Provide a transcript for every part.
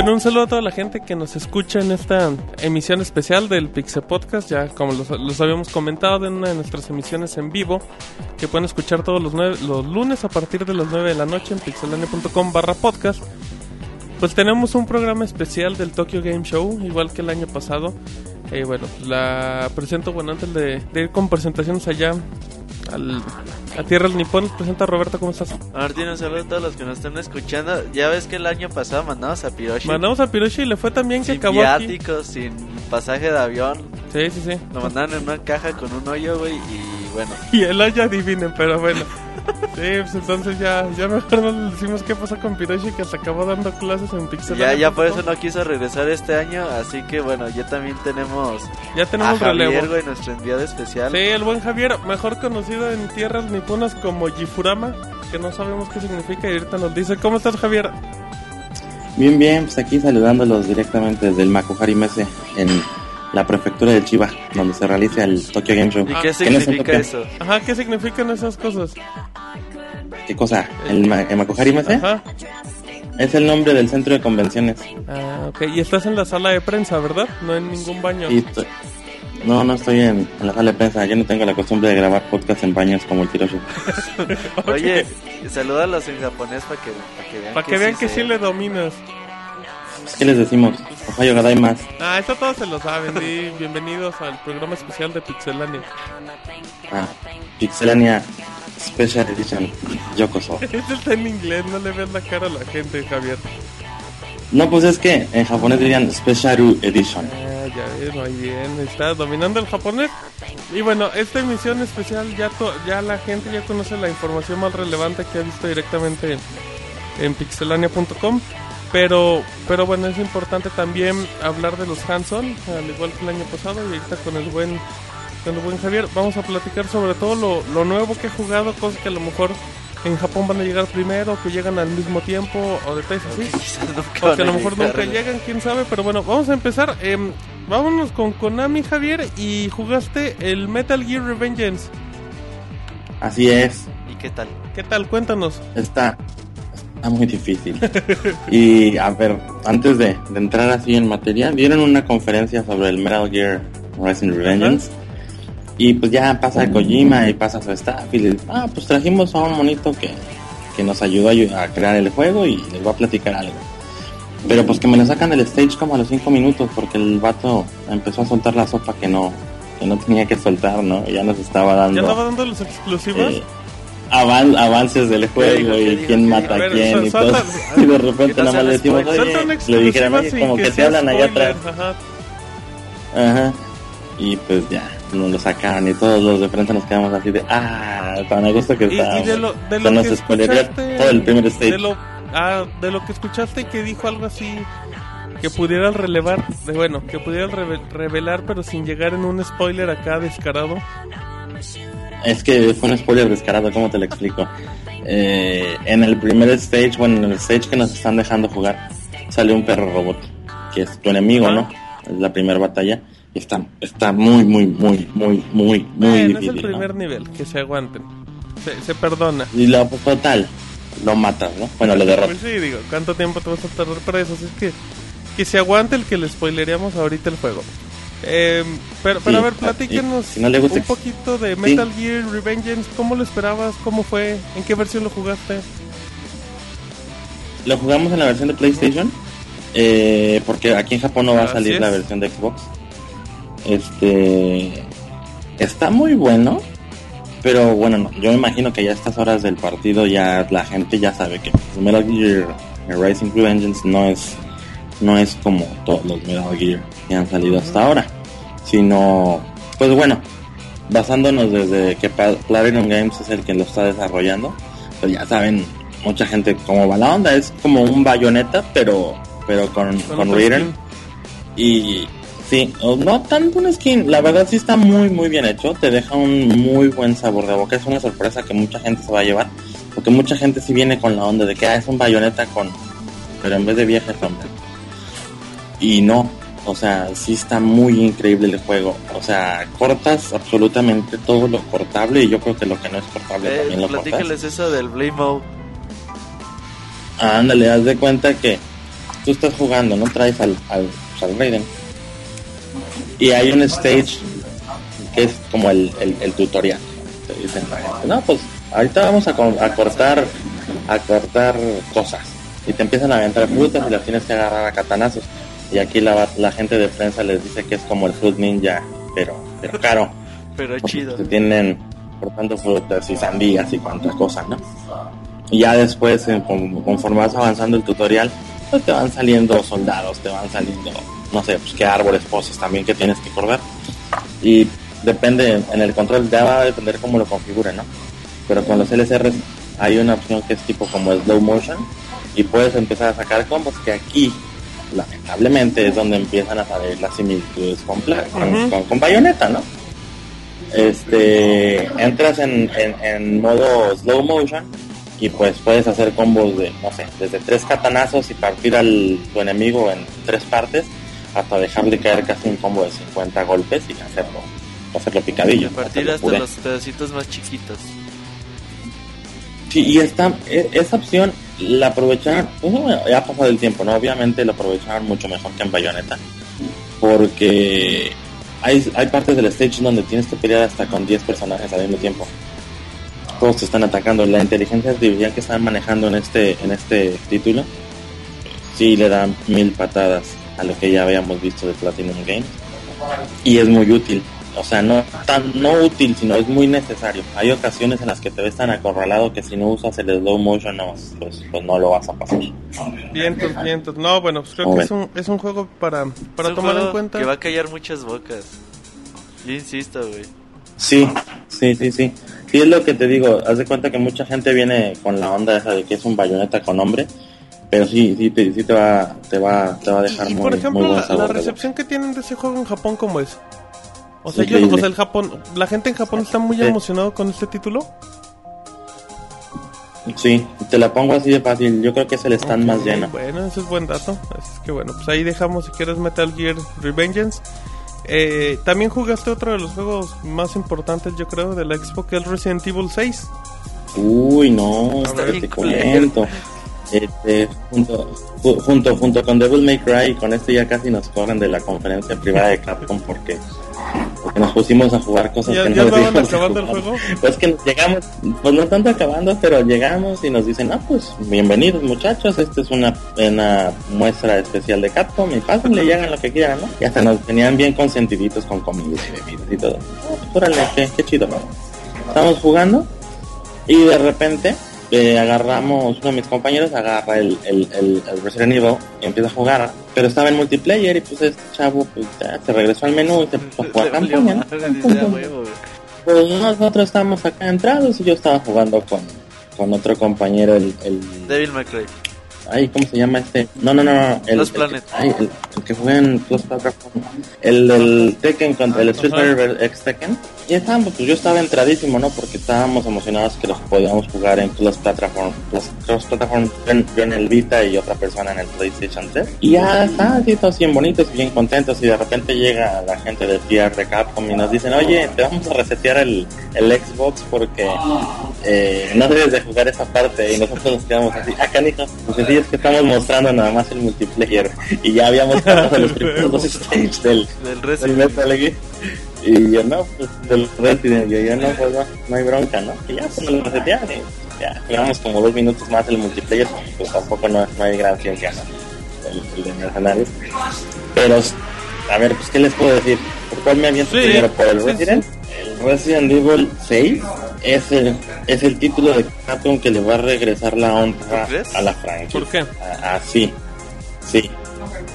Bueno, un saludo a toda la gente que nos escucha en esta emisión especial del Pixel Podcast. Ya como los, habíamos comentado en una de nuestras emisiones en vivo, que pueden escuchar todos los, nueve- los lunes a partir de las 9 de la noche en pixelania.com barra podcast. Pues tenemos un programa especial del Tokyo Game Show, igual que el año pasado. Eh, bueno, la presento, bueno, antes de ir con presentaciones allá al, a Tierras Nippon, presenta Roberto, ¿cómo estás? Martín, un saludo a todos los que nos están escuchando. Ya ves que el año pasado mandamos a Piroshi Mandamos a Piroshi y le fue también que sin acabó aquí. viáticos, sin pasaje de avión. Sí, sí, sí. Lo mandaron en una caja con un hoyo, güey, y bueno. Y el hoyo adivinen, pero bueno. Sí, pues entonces ya, ya mejor no le decimos qué pasó con Piroshi que se acabó dando clases en Pixel. Ya, ya por eso no quiso regresar este año, así que bueno, ya también tenemos Ya a tenemos Javier, relevo. güey, nuestro enviado especial. Sí, el buen Javier, mejor conocido en tierras niponas como Jifurama, que no sabemos qué significa y ahorita nos dice. ¿Cómo estás, Javier? Bien, bien, pues aquí saludándolos directamente desde el Makuhari Mese en la prefectura de Chiba, donde se realiza el Tokyo Game Show. ¿Y Ah, qué ¿qué significa eso? Ajá, ¿qué significan esas cosas? ¿Qué cosa? ¿El, Ma- el Makuhari Mese? Ajá. Es el nombre del centro de convenciones. Ah, ok. Y estás en la sala de prensa, ¿verdad? No en ningún baño. Estoy- No, no estoy en, en la sala de prensa. Yo no tengo la costumbre de grabar podcast en baños como el Tiroshi. Oye, salúdalos en japonés para que, para que vean Para que vean que sé. sí le dominas. ¿Qué les decimos? Ohayo más. Ah, eso todos se lo saben. Y bienvenidos al programa especial de Pixelania. Ah, Pixelania Special Edition Yokoso. Este está en inglés, no le ves la cara a la gente, Javier. No, pues es que en japonés dirían Special Edition. Ah, ya ves, muy bien, está dominando el japonés. Y bueno, esta emisión especial ya to- ya la gente ya conoce la información más relevante que ha visto directamente en, en pixelania.com. Pero, pero bueno, es importante también hablar de los Hanson, al igual que el año pasado, y ahorita con el buen, con el buen Javier, vamos a platicar sobre todo lo, lo nuevo que he jugado, cosas que a lo mejor en Japón van a llegar primero, que llegan al mismo tiempo, o detalles así. Quizás nunca O que a lo mejor nunca llegan, quién sabe, pero bueno, vamos a empezar. em, vámonos con Konami, Javier, y jugaste el Metal Gear Revengeance. Así es. ¿Y qué tal? ¿Qué tal? Cuéntanos. Está, está muy difícil. y a ver, antes de, de entrar así en materia, dieron una conferencia sobre el Metal Gear Rising Revengeance. Y pues ya pasa Kojima y pasa su staff y les ah, pues trajimos a un monito que, que nos ayudó a, a crear el juego y les voy a platicar algo. Pero pues que me lo sacan del stage como a los 5 minutos porque el vato empezó a soltar la sopa que no, que no tenía que soltar, ¿no? Y ya nos estaba dando... ¿Ya andaba dando los exclusivos? eh, avan- avances del juego ¿Qué y quién ¿Qué mata a quién y todo. Y de repente nada más le decimos, le sin como que te hablan allá atrás. Ajá. Y pues ya, nos lo sacaron y todos los de frente nos quedamos así de, ah, tan a gusto que está. de lo, de lo que escuchaste... todo el primer stage. De lo, ah, de lo que escuchaste que dijo algo así... Que pudieras relevar, de, bueno, que pudieras reve- revelar, pero sin llegar en un spoiler acá descarado. Es que fue un spoiler descarado, ¿cómo te lo explico? Eh, en el primer stage, bueno, en el stage que nos están dejando jugar, sale un perro robot, que es tu enemigo. ¿no? Es la primera batalla. Y está, está muy, muy, muy, muy, muy, muy Bueno, es difícil. el ¿no? primer nivel, que se aguanten. Se, se perdona. Y lo, total, lo matas, ¿no? Bueno, lo derrotas. Pues sí, digo, ¿cuánto tiempo te vas a tardar para eso? Así es que, que se aguante el que le spoileríamos ahorita el juego. Eh, pero, pero Sí, a ver, platícanos y si no le gusta un poquito de Metal Gear Revengeance. ¿Cómo lo esperabas? ¿Cómo fue? ¿En qué versión lo jugaste? Lo jugamos en la versión de PlayStation. eh, porque aquí en Japón no va a salir es. la versión de Xbox. Este. Está muy bueno. Pero bueno, no, yo me imagino que ya a estas horas del partido ya la gente ya sabe que Metal Gear Rising Revengeance no es no es como todos los Metal Gear que han salido hasta ahora, sino pues bueno, basándonos desde que Platinum Games es el que lo está desarrollando, pues ya saben mucha gente cómo va la onda, es como un bayoneta pero pero con, con, Raiden. Y sí, no tanto un skin, la verdad sí está muy muy bien hecho, te deja un muy buen sabor de boca, es una sorpresa que mucha gente se va a llevar, porque mucha gente sí viene con la onda de que ah, es un bayoneta con, pero en vez de vieja es hombre. Y no, o sea, sí está muy increíble el juego, o sea, cortas absolutamente todo lo cortable y yo creo que lo que no es cortable Eh, también lo cortas. eso del Blame Mode. Ándale, haz de cuenta que tú estás jugando, ¿no? Traes al, al, al Raiden. Y hay un stage que es como el, el, el tutorial. Te dicen la gente, no, pues ahorita vamos a, a cortar a cortar cosas. Y te empiezan a aventar frutas y las tienes que agarrar a catanazos. Y aquí la, la gente de prensa les dice que es como el Fruit Ninja, pero, pero caro. Pero chido. Se tienen cortando frutas y sandías y cuantas cosas, ¿no? Y ya después, eh, con- conforme vas avanzando el tutorial, pues te van saliendo soldados, te van saliendo, no sé, pues qué árboles, poses también que tienes que cortar. Y depende, en el control ya va a depender cómo lo configure, ¿no? Pero con los LSRs hay una opción que es tipo como slow motion y puedes empezar a sacar combos que aquí lamentablemente es donde empiezan a salir las similitudes con, con, con- con Bayonetta, ¿no? Este, entras en, en, en modo slow motion y pues puedes hacer combos de, no sé, desde tres catanazos y partir al tu enemigo en tres partes hasta dejarle caer casi un combo de 50 golpes y hacerlo, hacerlo Y picadillo. a partir hacerlo hasta puré. los pedacitos más chiquitos. Sí, y esta, e- esa opción la aprovecharon, pues, ya ha pasado el tiempo, ¿no? Obviamente lo aprovecharon mucho mejor que en Bayonetta. Porque hay, hay partes del stage donde tienes que pelear hasta con 10 personajes al mismo tiempo. Todos te están atacando. La inteligencia artificial que están manejando en este, en este título, sí le dan mil patadas a lo que ya habíamos visto de Platinum Games. Y es muy útil. O sea, no tan no útil, sino es muy necesario. Hay ocasiones en las que te ves tan acorralado que si no usas el slow motion, no, pues, pues no lo vas a pasar. Vientos, vientos. No, bueno, pues creo Muy que es un, es un juego para, para Es un tomar en cuenta. Que va a callar muchas bocas. Yo insisto, güey. Sí, sí, sí, sí. Sí, es lo que te digo. Haz de cuenta que mucha gente viene con la onda esa de que es un bayoneta con nombre. Pero sí, sí, te, sí te, va, te, va, te va a dejar Y, y, muy, por ejemplo, muy buen la, recepción que tienen de ese juego en Japón, ¿cómo es? O sea, yo, Increíble. o sea, el Japón, la gente en Japón está muy Sí. emocionado con este título. Sí, te la pongo así de fácil. Yo creo que es el stand más lleno. Bueno, eso es buen dato. Así es que bueno, pues ahí dejamos si quieres Metal Gear Revengeance. Eh, también jugaste otro de los juegos más importantes, yo creo, de la Xbox, que es Resident Evil 6. Uy, no, Está te. Este, junto, ju- junto, junto con Devil May Cry, y con este ya casi nos corren de la conferencia privada de Capcom porque, porque nos pusimos a jugar cosas ¿Ya, que no estaban acabando el jugar. juego? Pues que nos llegamos, pues no tanto acabando, pero llegamos y nos dicen, ah, pues bienvenidos muchachos, esta es una, una muestra especial de Capcom y pásenle y hagan lo que quieran, ¿no? Y hasta nos tenían bien consentiditos con comidas y bebidas y todo. Ah, pues órale, qué, qué chido, ¿no? Estamos jugando y de repente eh, agarramos, uno de mis compañeros agarra el, el, el, el Resident Evil y empieza a jugar, pero estaba en multiplayer y pues este chavo pues ya se regresó al menú y se puso a jugar campaña. Pues nosotros estábamos acá entrados y yo estaba jugando con, con otro compañero, el, el Devil May Cry. Ay, ¿cómo se llama este? No, no, no, no, el, Lost el que- Planet. ay, el, el que juega en Platform. El del Tekken contra el Street Ajá. Fighter X Tekken. Y estábamos, pues yo estaba entradísimo, ¿no? Porque estábamos emocionados que los podíamos jugar en Cross Platform, Cross, cross Platform, yo en, el Vita y otra persona en el PlayStation 3. Y ya está, así todos bien bonitos y bien contentos y de repente llega la gente del PR de Capcom y nos dicen, oye, te vamos a resetear el, el Xbox porque eh, no debes de jugar esa parte y nosotros nos quedamos así, ah, canijo, pues sí, es que estamos mostrando nada más el multiplayer y ya habíamos pasado los primeros dos stages del, Del del Resident Metal Gear. Y yo no, pues del Resident, yo, yo no, pues no, no hay bronca, ¿no? Y ya, pues lo resetearon y ya, jugamos como dos minutos más el multiplayer, pues tampoco no, no hay gran ciencia, ¿no? El, el de mercenarios. Pero, a ver, pues, ¿qué les puedo decir? ¿Por cuál me aviento Sí, primero? ¿Por el sí, Resident? El Resident Evil 6 es el, es el título de Capcom que le va a regresar la honra a la franquicia. ¿Por qué? Así, sí.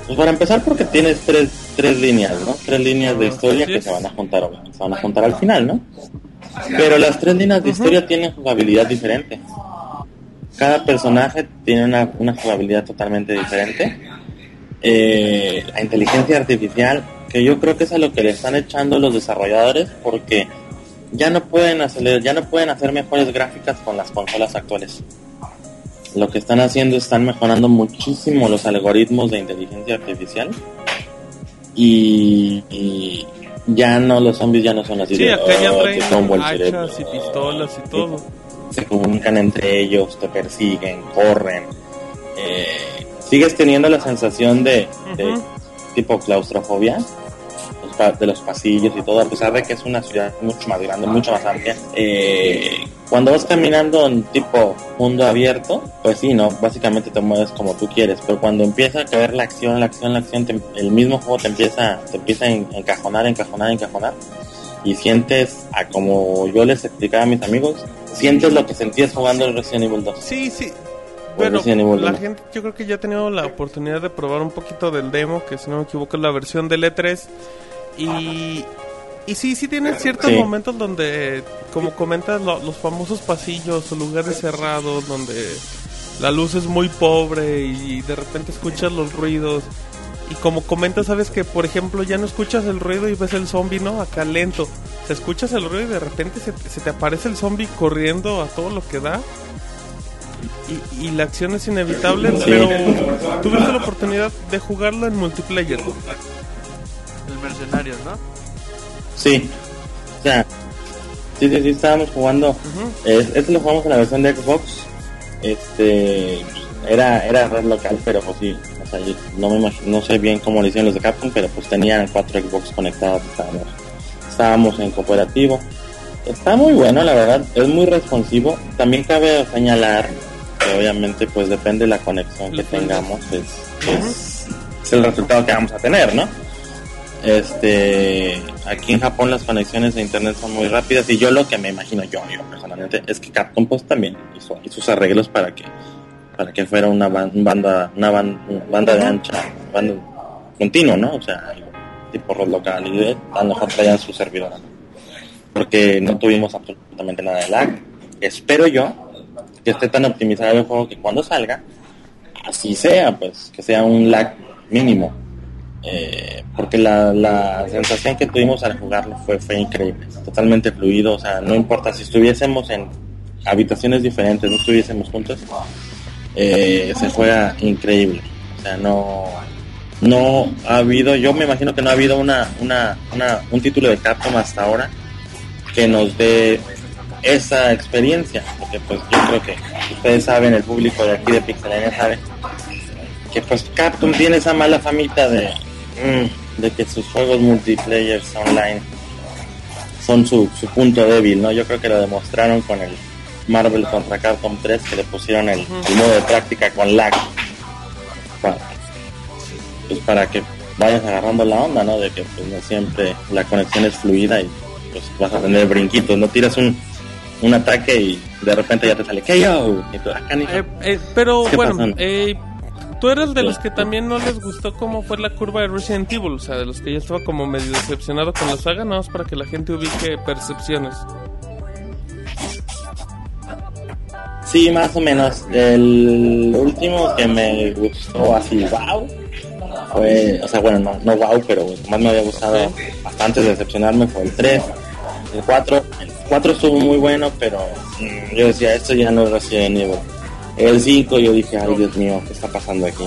Pues para empezar porque tienes tres, tres líneas, ¿no? Tres líneas de historia Así que se van a juntar, se van a juntar al final, ¿no? Pero las tres líneas de historia tienen jugabilidad diferente. Cada personaje tiene una, una jugabilidad totalmente diferente. Eh, la inteligencia artificial, que yo creo que es a lo que le están echando los desarrolladores, porque ya no pueden hacer, ya no pueden hacer mejores gráficas con las consolas actuales. Lo que están haciendo están mejorando muchísimo los algoritmos de inteligencia artificial y, y ya no los zombies ya no son así Sí, de acá ya "Oh, traen te tumbo el cerebro". hachas y pistolas y todo. se comunican entre ellos, te persiguen, corren, eh, sigues teniendo la sensación de, tipo claustrofobia de los pasillos y todo, a pesar de que es una ciudad mucho más grande, mucho más amplia. Eh, cuando vas caminando en tipo mundo abierto, pues sí, no, básicamente te mueves como tú quieres, pero cuando empieza a caer la acción, la acción, la acción, te- el mismo juego te empieza, te empieza a en- encajonar, encajonar, encajonar, y sientes, a como yo les explicaba a mis amigos, sientes lo que sentías jugando el Resident Evil 2. Sí, sí. Bueno, la 1. gente, yo creo que ya ha tenido la oportunidad de probar un poquito del demo, que si no me equivoco es la versión del E3. Y, y sí, sí tienen ciertos Sí. momentos donde, como comentas, lo- los famosos pasillos o lugares cerrados donde la luz es muy pobre y de repente escuchas los ruidos. Y como comentas, sabes que, por ejemplo, ya no escuchas el ruido y ves el zombie, ¿no? Acá lento. Te escuchas el ruido y de repente se, se te aparece el zombie corriendo a todo lo que da. Y, y la acción es inevitable, Sí. pero tuviste la oportunidad de jugarlo en multiplayer. El mercenario, ¿no? Sí, o sea, sí, sí, sí, estábamos jugando Ujú. Es- Este lo jugamos en la versión de Xbox. Este era era red local, pero pues sí, o sea, yo no me imagino, no sé bien cómo lo hicieron los de Capcom, pero pues tenían cuatro Xbox conectados, estábamos, estábamos en cooperativo. Está muy bueno, la verdad, es muy responsivo. También cabe señalar que obviamente pues depende de la conexión que tengamos, es, es, es el resultado que vamos a tener, ¿no? Este, aquí en Japón las conexiones de internet son muy rápidas y yo lo que me imagino yo, yo personalmente, es que Capcom pues también hizo, hizo sus arreglos para que para que fuera una ban- banda una, ban- una banda de ancha, banda continuo, ¿no? O sea, tipo red local y de, a lo mejor traían su servidor, ¿no? porque no tuvimos absolutamente nada de lag. Espero yo que esté tan optimizado el juego que cuando salga así sea, pues que sea un lag mínimo. Eh, porque la, la sensación que tuvimos al jugarlo fue, fue increíble, totalmente fluido, o sea, no importa si estuviésemos en habitaciones diferentes, no estuviésemos juntos, eh, se juega increíble, o sea, no, no ha habido, yo me imagino que no ha habido una, una, una, un título de Capcom hasta ahora que nos dé esa experiencia, porque pues yo creo que ustedes saben, el público de aquí de Pixelania sabe que pues Capcom tiene esa mala famita de, mm, de que sus juegos multiplayer online son su, su punto débil, ¿no? Yo creo que lo demostraron con el Marvel contra Capcom 3 que le pusieron el, el modo de práctica con lag para, pues para que vayas agarrando la onda, ¿no? De que pues no siempre la conexión es fluida y pues vas a tener brinquitos, no tiras un, un ataque y de repente ya te sale KO y tú, ah. Eh, eh, pero ¿Qué bueno, eh, tú eres de los que también no les gustó cómo fue la curva de Resident Evil, o sea, de los que ya estaba como medio decepcionado con la saga, nada más para que la gente ubique percepciones. Sí, más o menos. El último que me gustó así, wow, fue, o sea, bueno, no, no wow, pero más me había gustado bastante decepcionarme fue el 3. El 4, el 4 estuvo muy bueno, pero mm, yo decía, esto ya no es Resident Evil. El 5 yo dije, ay Dios mío, ¿qué está pasando aquí?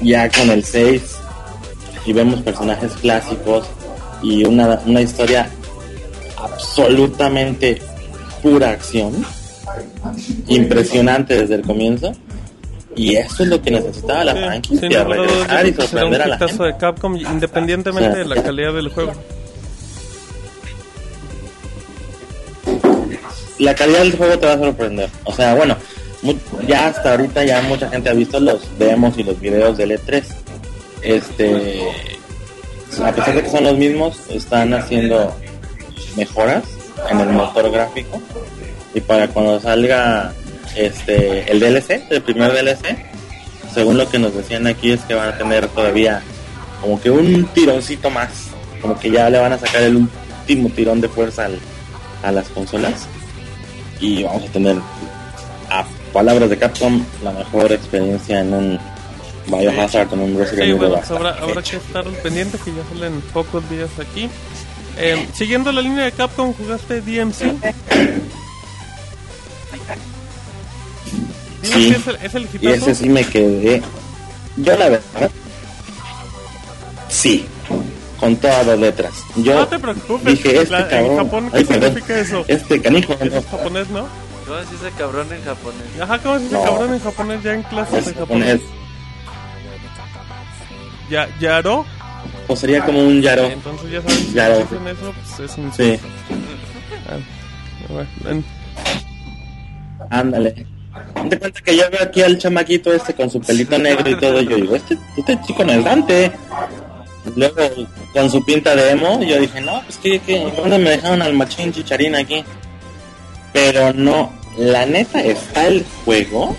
Ya con el 6 y vemos personajes clásicos y una, una historia absolutamente pura acción impresionante desde el comienzo. Y eso es lo que necesitaba la Sí, franquicia, regresar y sorprender a la gente. de Capcom, independientemente O sea, de la calidad del juego. La calidad del juego te va a sorprender. O sea, bueno, ya hasta ahorita ya mucha gente ha visto los demos y los videos del E3. Este, a pesar de que son los mismos, están haciendo mejoras en el motor gráfico. Y para cuando salga este el DLC, el primer DLC, según lo que nos decían aquí es que van a tener todavía como que un tironcito más, como que ya le van a sacar el último tirón de fuerza a las consolas y vamos a tener a palabras de Capcom la mejor experiencia en un Biohazard en un Resident Sí, Evil bueno, hasta pues habrá, que estar pendiente que ya salen pocos días aquí. Eh, siguiendo la línea de Capcom, ¿jugaste DMC? DMC Sí. es el, es el y ese sí me quedé yo la verdad sí con todas las letras yo No te preocupes, dije este la- en cabrón Japón, ¿qué ay, perdón, significa eso? este canijo no, Es japonés, ¿no? ¿Cómo se dice cabrón en japonés? Ajá, ¿cómo se dice No. cabrón en japonés ya en clases es de japonés? Ya, Yaro. O sería como un Yaro. Entonces ya sabes, si Yaro. dicen eso, pues es un Sí, Ah, bueno, ándale. Te cuenta que yo veo aquí al chamaquito este con su pelito negro y todo. Yo digo, este, este chico no es Dante. Luego, con su pinta de emo, yo dije, no, pues que, que, ¿dónde me dejaron al machín chicharín aquí? Pero no, la neta está el juego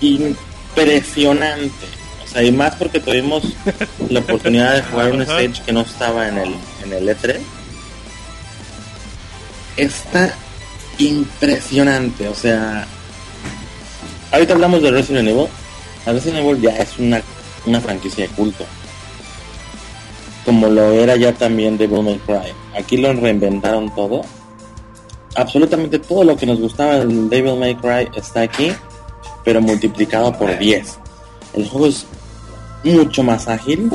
impresionante. O sea, y más porque tuvimos la oportunidad de jugar un stage que no estaba en el, en el E3. Está impresionante, o sea, ahorita hablamos de Resident Evil. Resident Evil ya es una, una franquicia de culto. Como lo era ya también Devil May Cry. Aquí lo reinventaron todo. Absolutamente todo lo que nos gustaba del Devil May Cry está aquí, pero multiplicado por 10. El juego es mucho más ágil.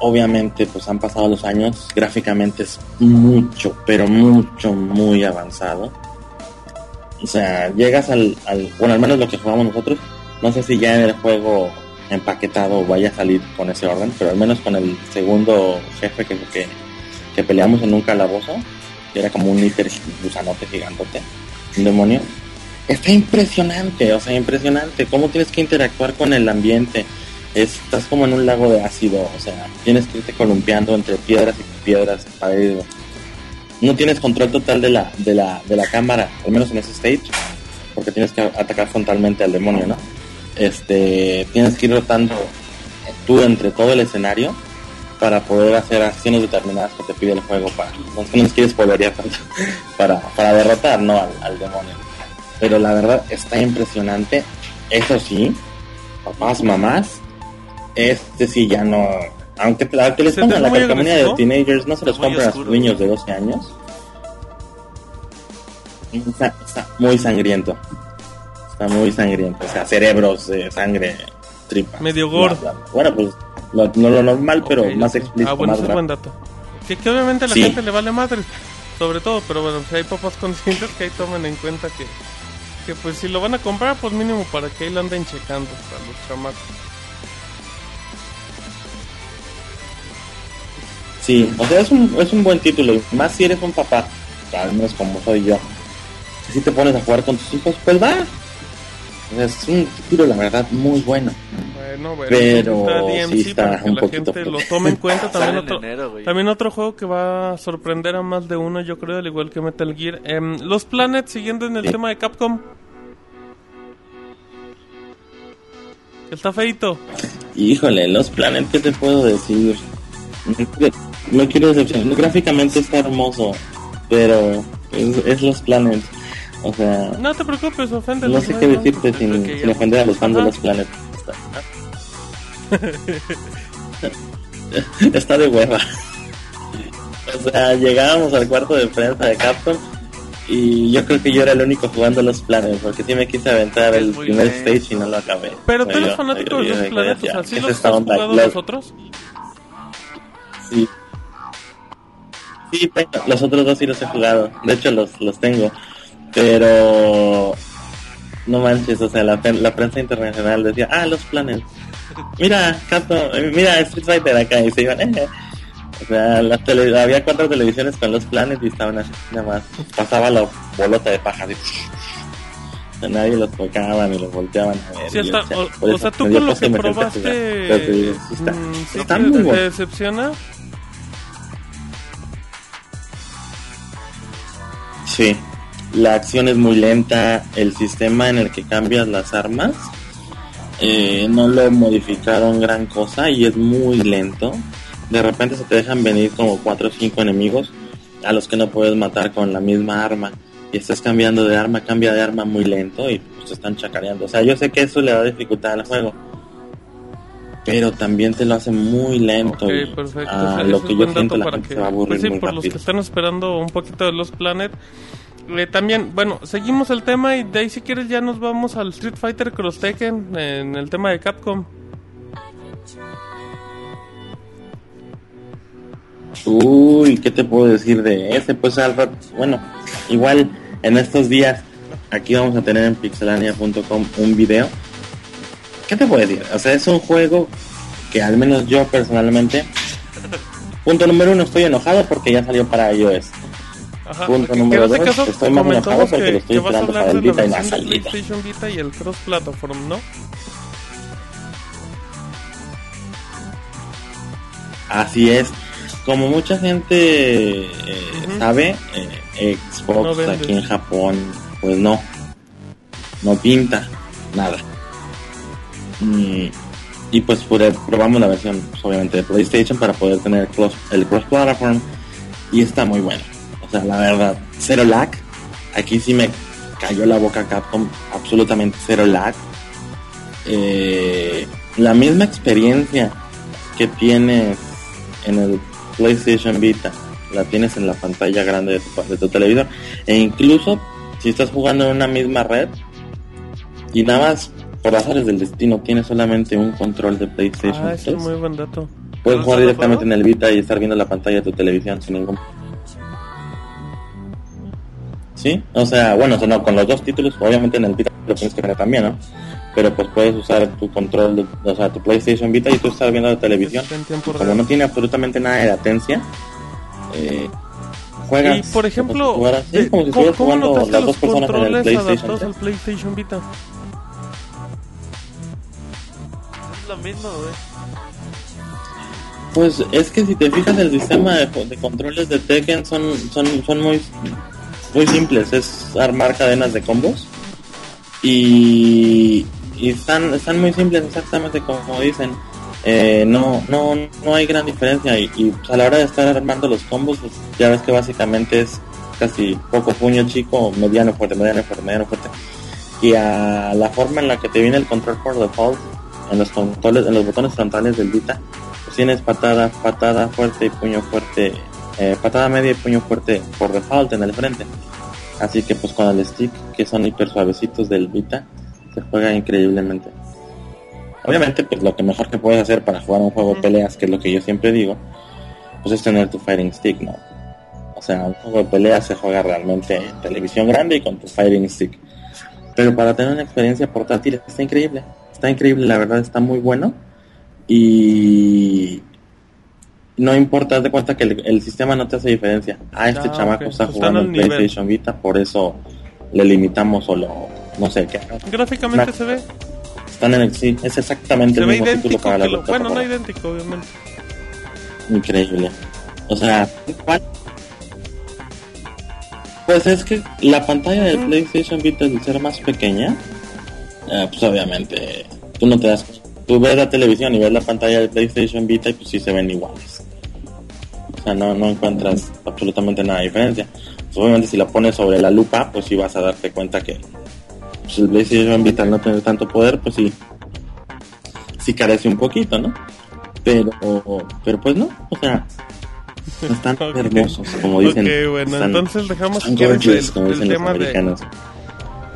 Obviamente, pues han pasado los años. Gráficamente es mucho, pero mucho, muy avanzado. O sea, llegas al, bueno, al menos lo que jugamos nosotros, no sé si ya en el juego empaquetado vaya a salir con ese orden, pero al menos con el segundo jefe que, que, que peleamos en un calabozo, que era como un hiper gusanote gigantote, un demonio, está impresionante, o sea, impresionante, cómo tienes que interactuar con el ambiente, estás como en un lago de ácido, o sea, tienes que irte columpiando entre piedras y piedras, paredes, no tienes control total de la, de la, de la cámara, al menos en ese stage, porque tienes que atacar frontalmente al demonio, ¿no? Este, tienes que ir rotando tú entre todo el escenario para poder hacer acciones determinadas que te pide el juego para, no es que no nos quieres poderear tanto, para, para derrotar, ¿no? Al, al demonio. Pero la verdad está impresionante, eso sí, papás, mamás, este sí ya no, aunque, aunque les ¿Se te pongan la muy calcamonía de teenagers, no se los compran a sus niños de 12 años. Está, está muy sangriento. Está muy sangriento. O sea, cerebros, eh, sangre, tripas. Medio bla. Bueno, pues lo, no lo normal, pero más ok. explícito, Ah, bueno, más es buen dato. Que, que obviamente a la Sí. gente le vale madre, sobre todo, pero bueno, si hay papás conscientes que ahí tomen en cuenta que, que pues si lo van a comprar, pues mínimo para que ahí lo anden checando a los chamacos. Sí, o sea, es un, es un buen título. y Más si eres un papá, al menos como soy yo. Si te pones a jugar con tus hijos, pues va. O sea, es un título, la verdad, muy bueno. Bueno, bueno, Pero está DMC sí está para que un la poquito gente lo tome en cuenta. También en otro, enero, también otro juego que va a sorprender a más de uno, yo creo, al igual que Metal Gear. Em, los Planets, siguiendo en el Sí. tema de Capcom. Está feito. Híjole, los planetas, ¿qué te puedo decir? No quiero- decepcionar. Gráficamente está hermoso, pero es, es los planetas. O sea, No te preocupes, ofende. no sé qué decirte sin, sin ofender a los fans de los planetas. Está, de hueva. O sea, llegábamos al cuarto de prensa de Capcom y yo creo que yo era el único jugando los planes, porque sí me quise aventar el primer bien. stage y no lo acabé. Pero tú Yo- eres fanático de los dije, planetas, ya, o sea, ¿sí es los has jugado los- otros? Sí. Sí, los otros dos sí los he jugado. De hecho, los, los tengo. Pero. No manches, o sea, la prensa internacional decía, ah, los planes. Mira, eh, mira, Street Fighter acá. Y se iban, eh. O sea, la tele- había cuatro televisiones con los planes y estaban así, nada más. Pasaba la bolota de paja así. Nadie los tocaba ni los volteaban a ver. Sí, hasta, o, sea, tú con lo que probaste, está, mm, sí está muy te bueno. decepciona. Sí, la acción es muy lenta, el sistema en el que cambias las armas eh, no lo modificaron gran cosa y es muy lento. De repente se te dejan venir como 4 o 5 enemigos a los que no puedes matar con la misma arma. Y estás cambiando de arma, cambia de arma muy lento y pues te están chacareando. O sea, yo sé que eso le da dificultad al juego. Pero también te lo hace muy lento. Ok, y perfecto. a lo que yo siento la para gente que- se va a aburrir pues sí, muy por los que rápido. están esperando un poquito de los Planet. Eh, también, bueno, seguimos el tema y de ahí si quieres ya nos vamos al Street Fighter Cross Tekken en el tema de Capcom. Uy, ¿qué te puedo decir de ese? Pues al bueno, igual en estos días aquí vamos a tener en pixelania.com un video. ¿Qué te puedo decir? O sea, es un juego que al menos yo personalmente, punto número uno, estoy enojado porque ya salió para iOS. Ajá, Punto número este dos, caso estoy más enojado porque que- lo estoy esperando para el la Vita y de salido. PlayStation Vita y el cross platform, ¿no? Así es. Como mucha gente eh, Ujú. sabe, eh, Xbox No aquí en Japón, pues no. No pinta nada. Mm, y pues pure- probamos la versión, pues, obviamente, de PlayStation para poder tener cross- el cross platform. Y está muy bueno. O sea, la verdad, cero lag. Aquí sí me cayó la boca Capcom. Absolutamente cero lag. Eh, la misma experiencia que tienes en el PlayStation Vita, la tienes en la pantalla grande de tu, de tu televisor. E incluso si estás jugando en una misma red y nada más por azares del destino tienes solamente un control de PlayStation Ah, ese 3, es muy buen dato. puedes ¿Pero jugar directamente en el Vita y estar viendo la pantalla de tu televisión sin ningún Sí, o sea, bueno, o sea, no, con los dos títulos, obviamente en el Vita lo tienes que tener también, ¿no? Pero pues puedes usar tu control, de- o sea, tu PlayStation Vita y tú estás viendo la televisión. Como no tiene absolutamente nada de latencia, eh, juegas. Y por ejemplo, como si estuvieras- sí, de- como si ¿cómo, estuvieras cómo jugando las los dos personas en el controles PlayStation adaptados 3. al PlayStation Vita? Es lo mismo, güey. Pues es que si te fijas el sistema de, de controles de Tekken son, son, son muy, muy simples, es armar cadenas de combos y, y están, están muy simples exactamente como dicen. Eh, no, no, no hay gran diferencia y, pues, a la hora de estar armando los combos pues, ya ves que básicamente es casi poco puño chico, mediano fuerte, mediano fuerte, mediano fuerte y a la forma en la que te viene el control por default en los controles, en los botones frontales del Vita pues tienes patada, patada fuerte y puño fuerte, eh, patada media y puño fuerte por default en el frente. Así que pues con el stick, que son hiper suavecitos del Vita, se juega increíblemente. Obviamente pues lo que mejor que puedes hacer para jugar un juego de peleas, que es lo que yo siempre digo, pues es tener tu fighting stick, ¿no? O sea, un juego de peleas se juega realmente en televisión grande y con tu fighting stick. Pero para tener una experiencia portátil está increíble. Está increíble, la verdad está muy bueno y no importa, haz de cuenta que el, el sistema no te hace diferencia. Ah, este Ah, chamaco está jugando en nivel. PlayStation Vita, por eso le limitamos o lo, no sé qué. Gráficamente se ve, Están en el, sí, es exactamente se el mismo título para la lo- bueno, no idéntico, obviamente. Increíble. O sea. Pues es que la pantalla del. PlayStation Vita al ser más pequeña, eh, pues obviamente tú no te das tú ves la televisión y ves la pantalla del PlayStation Vita y pues sí se ven iguales. O sea, no, no encuentras absolutamente nada de diferencia. Pues obviamente si la pones sobre la lupa, pues sí vas a darte cuenta que pues, el PlayStation Vita al no tener tanto poder, pues sí, sí carece un poquito, ¿no? Pero, pero pues no, o sea, están hermosos, como dicen. ok, bueno, están- entonces dejamos gorgeous, el, como el dicen los tema de, americanos.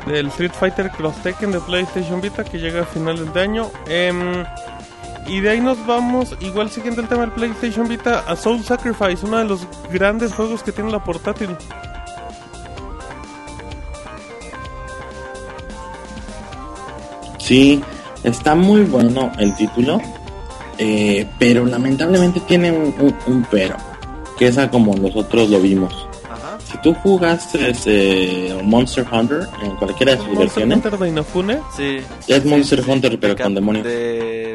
del Street Fighter Cross Tekken de PlayStation Vita que llega a finales de año. Em, y de ahí nos vamos, igual siguiendo el tema del PlayStation Vita, a Soul Sacrifice, uno de los grandes juegos que tiene la portátil. Sí, está muy bueno el título, eh, pero lamentablemente tiene un, un- un pero, que es a como nosotros lo vimos. Ajá. Si tú jugaste Monster Hunter en cualquiera de sus Monster versiones, Hunter de Inafune. Sí. es Sí, Monster sí, sí. Hunter pero con demonios. De,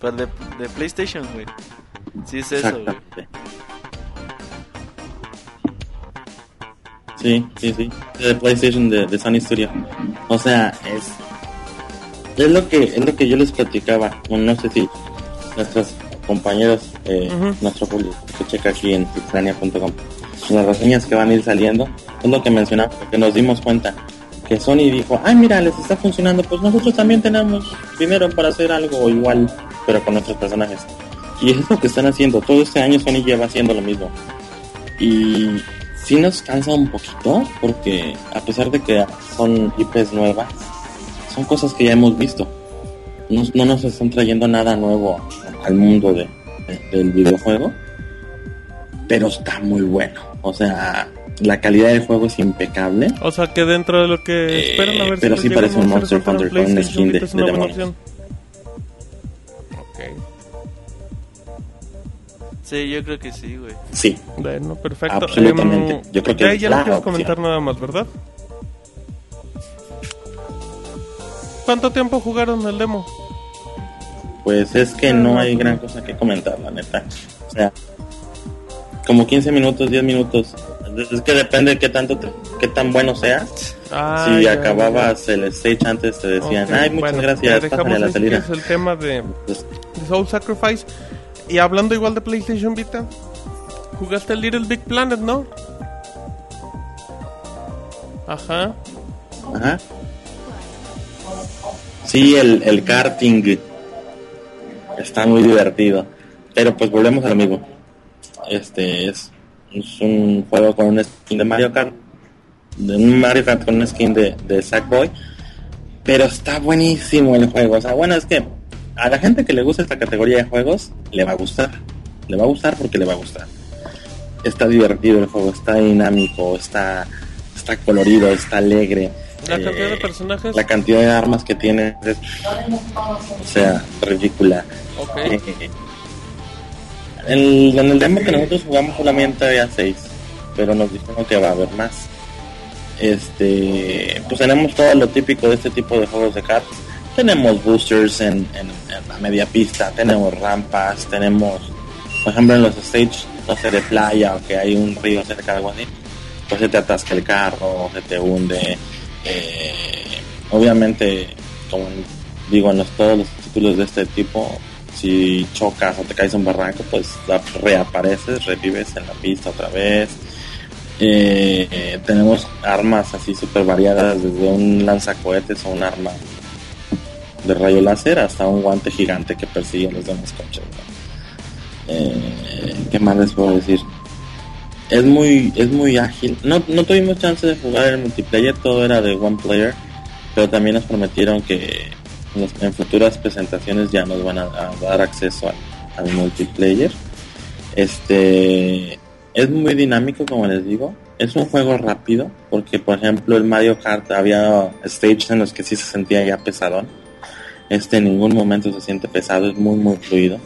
pues, de, de PlayStation, güey. Sí, es eso, güey. Sí, sí, sí. De PlayStation de, de Sony Studio. O sea, es es lo que es lo que yo les platicaba. Bueno, no sé si nuestros compañeros, eh, nuestro público que checa aquí en pixelania.com, las reseñas que van a ir saliendo, es lo que mencionaba, que nos dimos cuenta que Sony dijo, ay mira, les está funcionando, pues nosotros también tenemos dinero para hacer algo igual, pero con nuestros personajes. Y es lo que están haciendo. Todo este año Sony lleva haciendo lo mismo. Y sí nos cansa un poquito, porque a pesar de que son IPs nuevas, son cosas que ya hemos visto. No, no nos están trayendo nada nuevo al mundo de, de- del videojuego, pero está muy bueno. O sea, la calidad del juego es impecable. O sea que dentro de lo que Eh, esperan a ver pero les sí parece un Monster Hunter con un skin de- de demonios. Sí, yo creo que sí, güey. Sí, Bueno, perfecto. Absolutamente. Em, Yo creo que ya, ya no quieres comentar nada más, ¿verdad? ¿Cuánto tiempo jugaron el demo? pues es que no hay gran cosa que comentar, la neta. O sea, como 15 minutos, 10 minutos. Es que depende de qué tanto, te- qué tan bueno seas. Ah, si ya, acababas el stage antes te ya. decían, Ok, ay, muchas bueno, gracias, ya pásale a la dejamos salida. es el tema de, de Soul Sacrifice. Y hablando igual de PlayStation Vita, jugaste Little Big Planet, ¿no? Ajá. Ajá. Sí, el, el karting está muy divertido. Pero pues volvemos al amigo. Este es, es un juego con un skin de Mario Kart. De un Mario Kart con un skin de, de Sackboy. Pero está buenísimo el juego. O sea, bueno, es que a la gente que le gusta esta categoría de juegos, le va a gustar. Le va a gustar porque le va a gustar. Está divertido el juego, está dinámico, está, está colorido, está alegre. La Eh, cantidad de personajes. la cantidad de armas que tiene es, o sea, ridícula. Ok. Eh, el- en el demo que nosotros jugamos solamente había 6, pero nos dijeron que va a haber más. Este, pues tenemos todo lo típico de este tipo de juegos de cartas. Tenemos boosters en, la media pista, tenemos rampas, tenemos, por ejemplo, en los stage, no sé, de playa o que hay un río cerca de algo pues se te atasca el carro, se te hunde. eh, obviamente, como digo, en los, todos los títulos de este tipo, si chocas o te caes un barranco, pues reapareces, revives en la pista otra vez. Eh, tenemos armas así súper variadas, desde un lanzacohetes o un arma de rayo láser hasta un guante gigante que persigue a los demás coches. ¿no? Eh, ¿Qué más les puedo decir? Es muy, es muy ágil. No, no tuvimos chance de jugar el multiplayer, todo era de one player, pero también nos prometieron que en, futuras presentaciones ya nos van a, a dar acceso al, al multiplayer. Este es muy dinámico, como les digo. Es un juego rápido, porque por ejemplo el Mario Kart había stages en los que sí se sentía ya pesadón. Este en ningún momento se siente pesado, es muy muy fluido.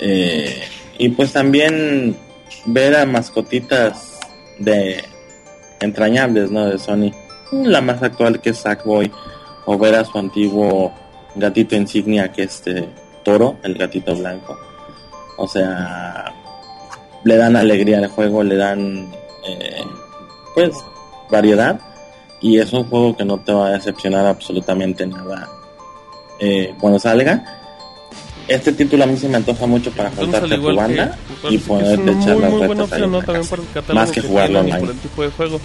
Eh, y pues también ver a mascotitas de entrañables, ¿no? De Sony. La más actual que es Sackboy. O ver a su antiguo gatito insignia que es este Toro, el gatito blanco. O sea, le dan alegría al juego, le dan eh, pues variedad. Y es un juego que no te va a decepcionar absolutamente nada eh, cuando salga. Este título a mí se me antoja mucho para juntarte a tu que, banda y poderte una echar muy, las muy buena opción, el catálogo Más que jugarlo online. por el tipo de juego.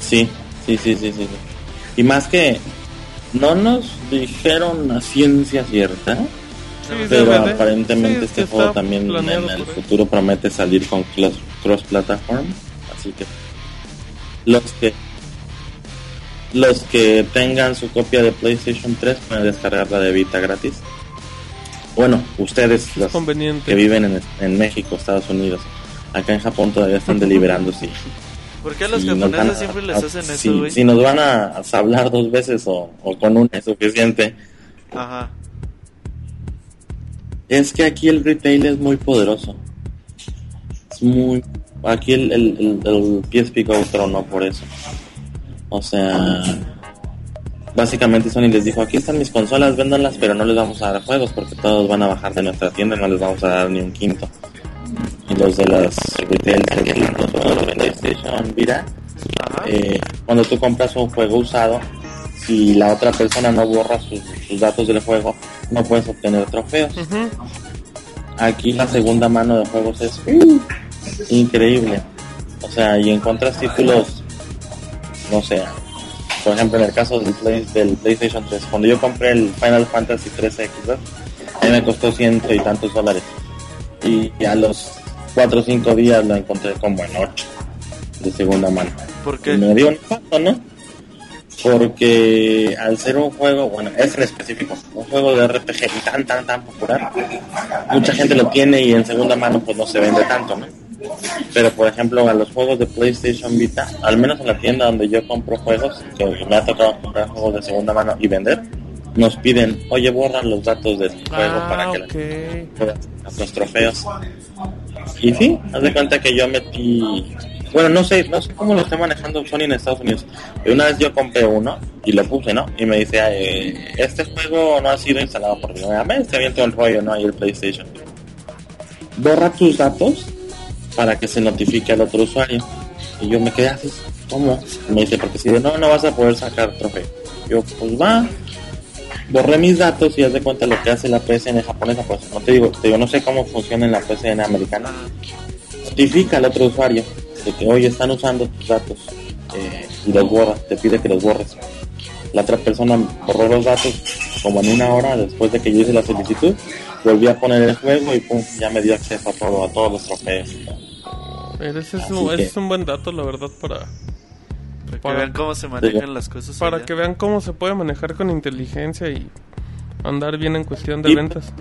Sí, sí, sí, sí, sí. Y más que no nos dijeron a ciencia cierta, Sí, pero DVD. aparentemente Sí, este juego también en el futuro promete salir con cross, cross platform, así que los que los que tengan su copia de PlayStation 3 pueden descargarla de Vita gratis. Bueno, ustedes los Conveniente. que viven en, en México, Estados Unidos, acá en Japón todavía están deliberando si ¿Por qué a los si nos van japoneses a- siempre les a- hacen si, eso, güey? si nos van a hablar dos veces o, o con una es suficiente. Ajá. Es que aquí el retail es muy poderoso. Es muy... Aquí el, el, el, el PSP Go tronó por eso. O sea... Básicamente Sony les dijo, aquí están mis consolas, véndanlas, pero no les vamos a dar juegos porque todos van a bajar de nuestra tienda y no les vamos a dar ni un quinto. Y los de las retail PlayStation Vita, eh, cuando tú compras un juego usado, si la otra persona no borra sus, sus datos del juego, no puedes obtener trofeos. Aquí la segunda mano de juegos es uh, increíble. O sea, y encuentras títulos, no sé, por ejemplo, en el caso del, Play- del PlayStation 3, cuando yo compré el Final Fantasy 3X, ¿verdad? a mí me costó ciento y tantos dólares. Y, y a los 4 o 5 días lo encontré como en 8 de segunda mano. ¿Por qué? me dio un impacto, ¿no? Porque al ser un juego, bueno, es en específico, un juego de RPG tan, tan, tan popular, mucha gente lo tiene y en segunda mano pues no se vende tanto, ¿no? Pero por ejemplo, a los juegos de PlayStation Vita, al menos en la tienda donde yo compro juegos, que me ha tocado comprar juegos de segunda mano y vender, nos piden, oye, borran los datos del juego Ah, para que la ok. pueda hacer los trofeos. Y sí, haz de cuenta que yo metí, bueno, no sé, no sé cómo lo está manejando Sony en Estados Unidos, una vez yo compré uno y lo puse, ¿no? Y me dice, eh, este juego no ha sido instalado por primera vez, te aviento el rollo, ¿no? Ahí el PlayStation. Borra tus datos para que se notifique al otro usuario. Y yo me quedé así, ¿cómo? Y me dice, porque si no, no vas a poder sacar trofeo. Yo, pues va, borré mis datos y haz de cuenta lo que hace la PSN japonesa, pues no te digo, te digo, no sé cómo funciona en la PSN americana. Notifica al otro usuario de que, oye, están usando tus datos eh, y los borra, te pide que los borres. La otra persona borró los datos como en una hora después de que yo hice la solicitud, volví a poner el juego y pum, ya me dio acceso a todo, a todos los trofeos. Ese es, un, ese que- es un buen dato, la verdad, para, Para que vean cómo se manejan las cosas. para allá. que vean cómo se puede manejar con inteligencia y andar bien en cuestión de Y- ventas.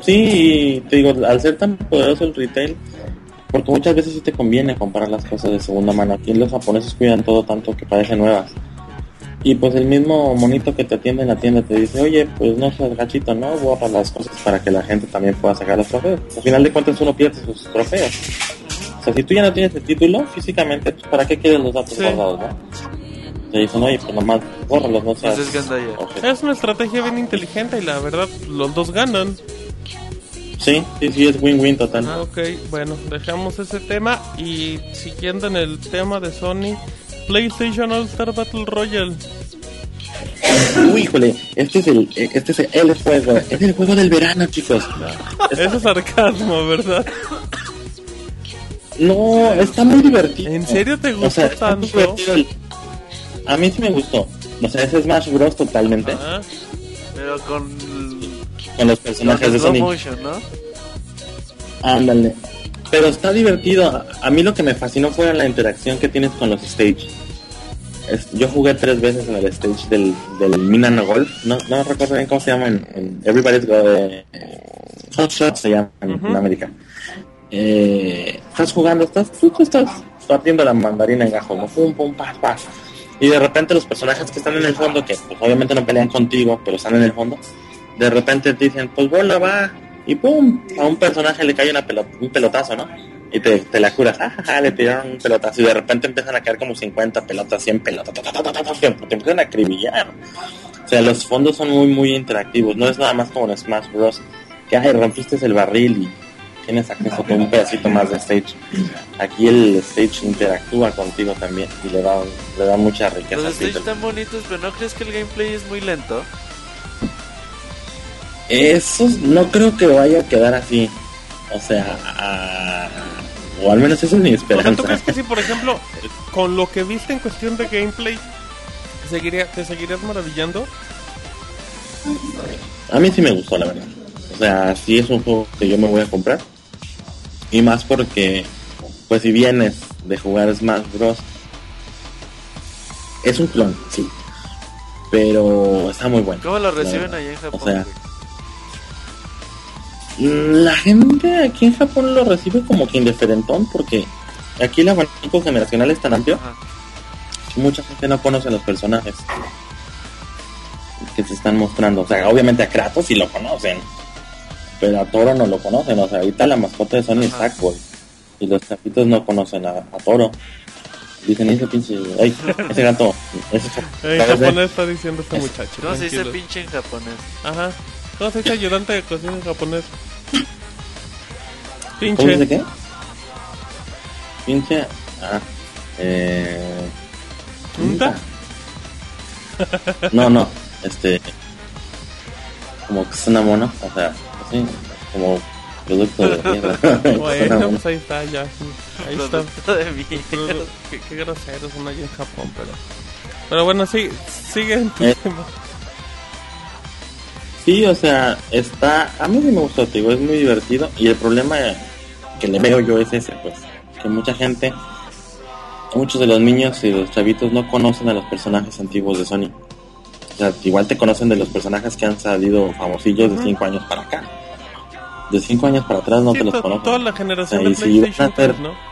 Sí, y te digo, al ser tan poderoso el retail, porque muchas veces sí te conviene comprar las cosas de segunda mano. Aquí los japoneses cuidan todo tanto que parecen nuevas. Y pues el mismo monito que te atiende en la tienda te dice, oye, pues no seas gachito, ¿no? Borra las cosas para que la gente también pueda sacar los trofeos. Al final de cuentas uno pierde sus trofeos. O sea, si tú ya no tienes el título, físicamente, pues ¿para qué quieres los datos Sí. guardados, no? Te dicen, oye, pues nomás bórralos, no seas... Ojete". Es una estrategia bien inteligente y la verdad, los dos ganan. Sí, sí, sí, es win-win total. Ah, ok, bueno, dejamos ese tema y siguiendo en el tema de Sony, PlayStation All Star Battle Royale. Uy, híjole, este es el, este es el juego, es el juego del verano, chicos. Eso es sarcasmo, ¿verdad? No, está muy divertido. ¿En serio te gustó O sea, tanto? divertido el- A mí sí me gustó. O sea, es Smash Bros. totalmente. Pero con. Con los Con personajes de Sonic. motion, ¿no? Ándale. Pero está divertido. A- A mí lo que me fascinó fue la interacción que tienes con los stage. Es- yo jugué tres veces en el stage del, del Minano Golf. No, no recuerdo bien cómo se llama en, en Everybody's Go eh, Hot Shot se llama en América. Eh, estás jugando, estás, tú, estás partiendo la mandarina en gajo, pum, pum, pa, pa. Y de repente los personajes que están en el fondo, que pues obviamente no pelean contigo, pero están en el fondo, de repente te dicen, pues bola va, y pum, a un personaje le cae una pelota, un pelotazo, ¿no? Y te, te la curas, ah, le tiraron un pelotazo, y de repente empiezan a caer como 50 pelotas, 100 pelotas, ta, ta, ta, ta, ta, ta, te te empiezan a acribillar. O sea, los fondos son muy, muy interactivos, no es nada más como en Smash Bros. Que, ay, rompiste el barril y tienes acceso a un pedacito más de stage. Aquí el stage interactúa contigo también y le da, le da mucha riqueza. Los título. están bonitos, pero ¿no crees que el gameplay es muy lento? Eso no creo que vaya a quedar así. O sea, a- o al menos eso es mi o sea, esperanza. ¿tú crees que si, por ejemplo, con lo que viste en cuestión de gameplay, seguiría, te seguirías maravillando? A mí sí me gustó, la verdad. O sea, sí es un juego que yo me voy a comprar. Y más porque, pues si vienes de jugar Smash Bros. Es un clon, sí. Pero está muy bueno. ¿Cómo lo reciben allá en Japón? O sea? Mm, La gente aquí en Japón lo recibe como que indiferentón porque aquí el abanico generacional es tan amplio Ajá. que mucha gente no conoce los personajes que se están mostrando. O sea, obviamente a Kratos sí lo conocen, pero a Toro no lo conocen. O sea, ahorita la mascota de Sony es. Sackboy y los chapitos no conocen a, a Toro. Dicen, ese pinche, ay, ese gato, ese En japonés está diciendo este Es- muchacho. ¿Cómo se dice pinche en japonés? Ajá. ¿Cómo se dice ayudante de cocina en japonés? ¿Cómo Pinche. dice qué? Pinche, ah, eh... ¿Unta? No, no, este. Como que es una mona, o sea, así, como producto de mierda. Bueno, pues ahí está, ya. Ahí está. De mierda. Qué, qué groseros son allá en Japón, pero. Pero bueno, sí, sigue en tu Eh. tema. Sí, o sea, está. A mí sí me gustó, digo, es muy divertido. Y el problema que le veo yo es ese, pues, que mucha gente, muchos de los niños y los chavitos no conocen a los personajes antiguos de Sony. O sea, igual te conocen de los personajes que han salido famosillos de Ujú. 5 años para acá. De 5 años para atrás no Sí, te los conocen. toda la generación O sea, de y si van a PlayStation hacer- 3, ¿no?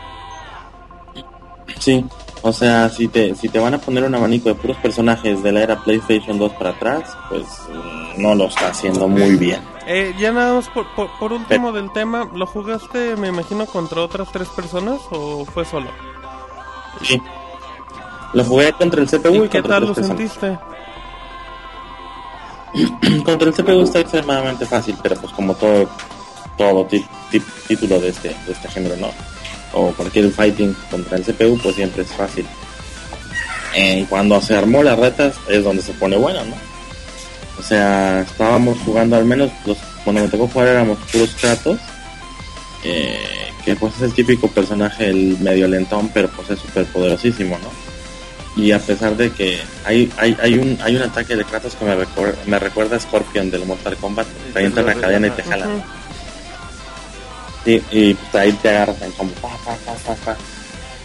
Sí, O sea, si te, si te van a poner un abanico de puros personajes de la era PlayStation 2 para atrás, pues mm, no lo está haciendo muy bien. Eh, ya nada más por, por, por último del tema, ¿lo jugaste, me imagino, contra otras tres personas o fue solo? Sí. Lo jugué contra el CPU y, ¿Y qué contra tal lo personas. sentiste? contra el CPU está extremadamente fácil, pero pues como todo todo título de este de este género, ¿no? O cualquier fighting contra el CPU, pues siempre es fácil. Eh, y cuando se armó las retas es donde se pone bueno, ¿no? O sea, estábamos jugando al menos los cuando me tocó jugar éramos puros Kratos, eh, que pues es el típico personaje el medio lentón, pero pues es súper poderosísimo, ¿no? y a pesar de que hay hay, hay un hay un ataque de Kratos que me recuerda, me recuerda a Scorpion del Mortal Kombat te avientan la cadena y te jalan Ujú. Sí, y pues ahí te agarras en como pa, pa, pa, pa, pa.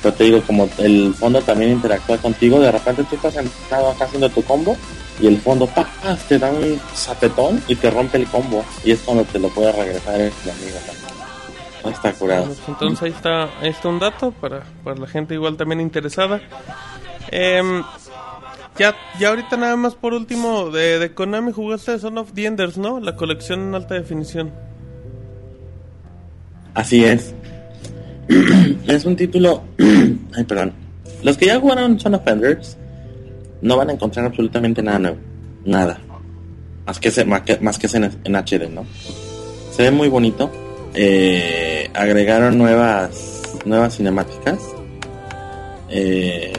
pero te digo como el fondo también interactúa contigo de repente tú estás sentado acá haciendo tu combo y el fondo pa, pa, te da un zapetón y te rompe el combo y es cuando te lo puede regresar el amigo también está curado entonces ahí está, está un dato para, para la gente igual también interesada. Em, ya, ya ahorita nada más por último, de, de Konami jugaste Son of the Enders, ¿no? La colección en alta definición. Así es. es un título. Ay, perdón. Los que ya jugaron Son of Enders no van a encontrar absolutamente nada nuevo. Nada. Más que, ese- más que, más que en, en HD, ¿no? Se ve muy bonito. Eh, agregaron nuevas nuevas cinemáticas. Eh,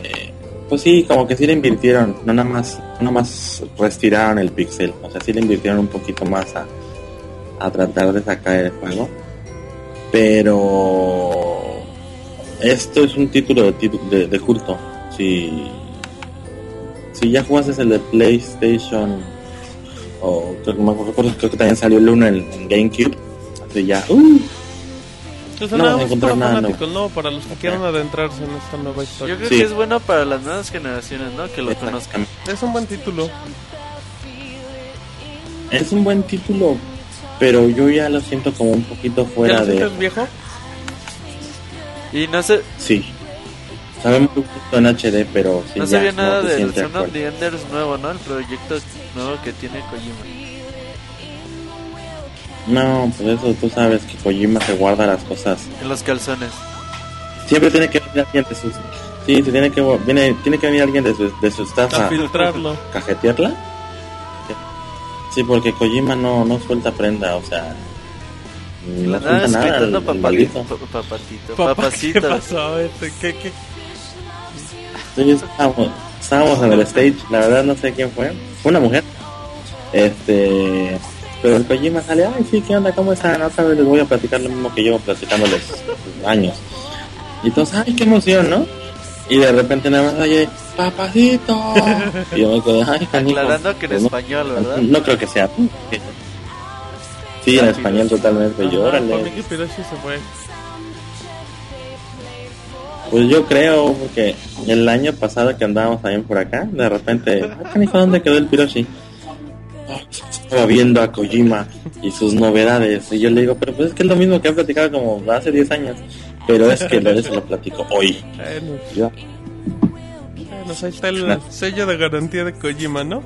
pues sí, como que sí le invirtieron. No nada más, no más retiraron el pixel. O sea, sí le invirtieron un poquito más a, a tratar de sacar el juego pero esto es un título de, titu- de, de culto. Si, si ya jugaste el de PlayStation, o creo que, me recuerdo, creo que también salió el 1 en, en GameCube, hace ya. ¡uh! No nada vas a más encontrar para nada fanáticos, ¿no? Para los que quieran adentrarse en esta nueva Yo historia. creo Sí. que es bueno para las nuevas generaciones, ¿no? Que lo conozcan. Es un buen título. Es un buen título, pero yo ya lo siento como un poquito ¿Ya fuera lo de. viejo? Y no sé, Sí. Sabe muy poquito en HD, pero sí. no ya, sabía nada del Son of the Enders nuevo, ¿no? El proyecto nuevo que tiene Kojima. No, pues eso tú sabes que Kojima se guarda las cosas En los calzones. Siempre tiene que venir alguien de sus... Sí, se tiene que, viene, tiene que venir alguien de su, de su staff A a filtrarlo. cajetearla. Sí, porque Kojima no, no suelta prenda, o sea... No Nada, suelta nada, el- escritando el papatito. maldito. pa- Papatito. Papá, ¿qué Papacito. pasó? Este, ¿qué, qué? Sí, estábamos, estábamos en el stage, la verdad no sé quién fue. Fue una mujer. Este... Pero el Kojima sale, ay sí, ¿qué onda? ¿Cómo están? Otra vez les voy a platicar lo mismo que llevo platicándoles años. Y todos, ay, qué emoción, ¿no? Y de repente nada más oye, papacito. y yo me quedé, ay, canijo. Aclarando que en no, español, ¿verdad? No creo que sea. Sí, en español totalmente. Ajá, Llórale. Famiki Piroshi se fue. Pues yo creo, porque el año pasado que andábamos también por acá, de repente, ah, canijo, ¿dónde quedó el Piroshi? Estaba viendo a Kojima y sus novedades. Y yo le digo, pero pues es que es lo mismo que he platicado como hace 10 años. Pero es que lo, eso lo platico hoy. Bueno, Yo, bueno, ahí está el sello de garantía de Kojima, ¿no?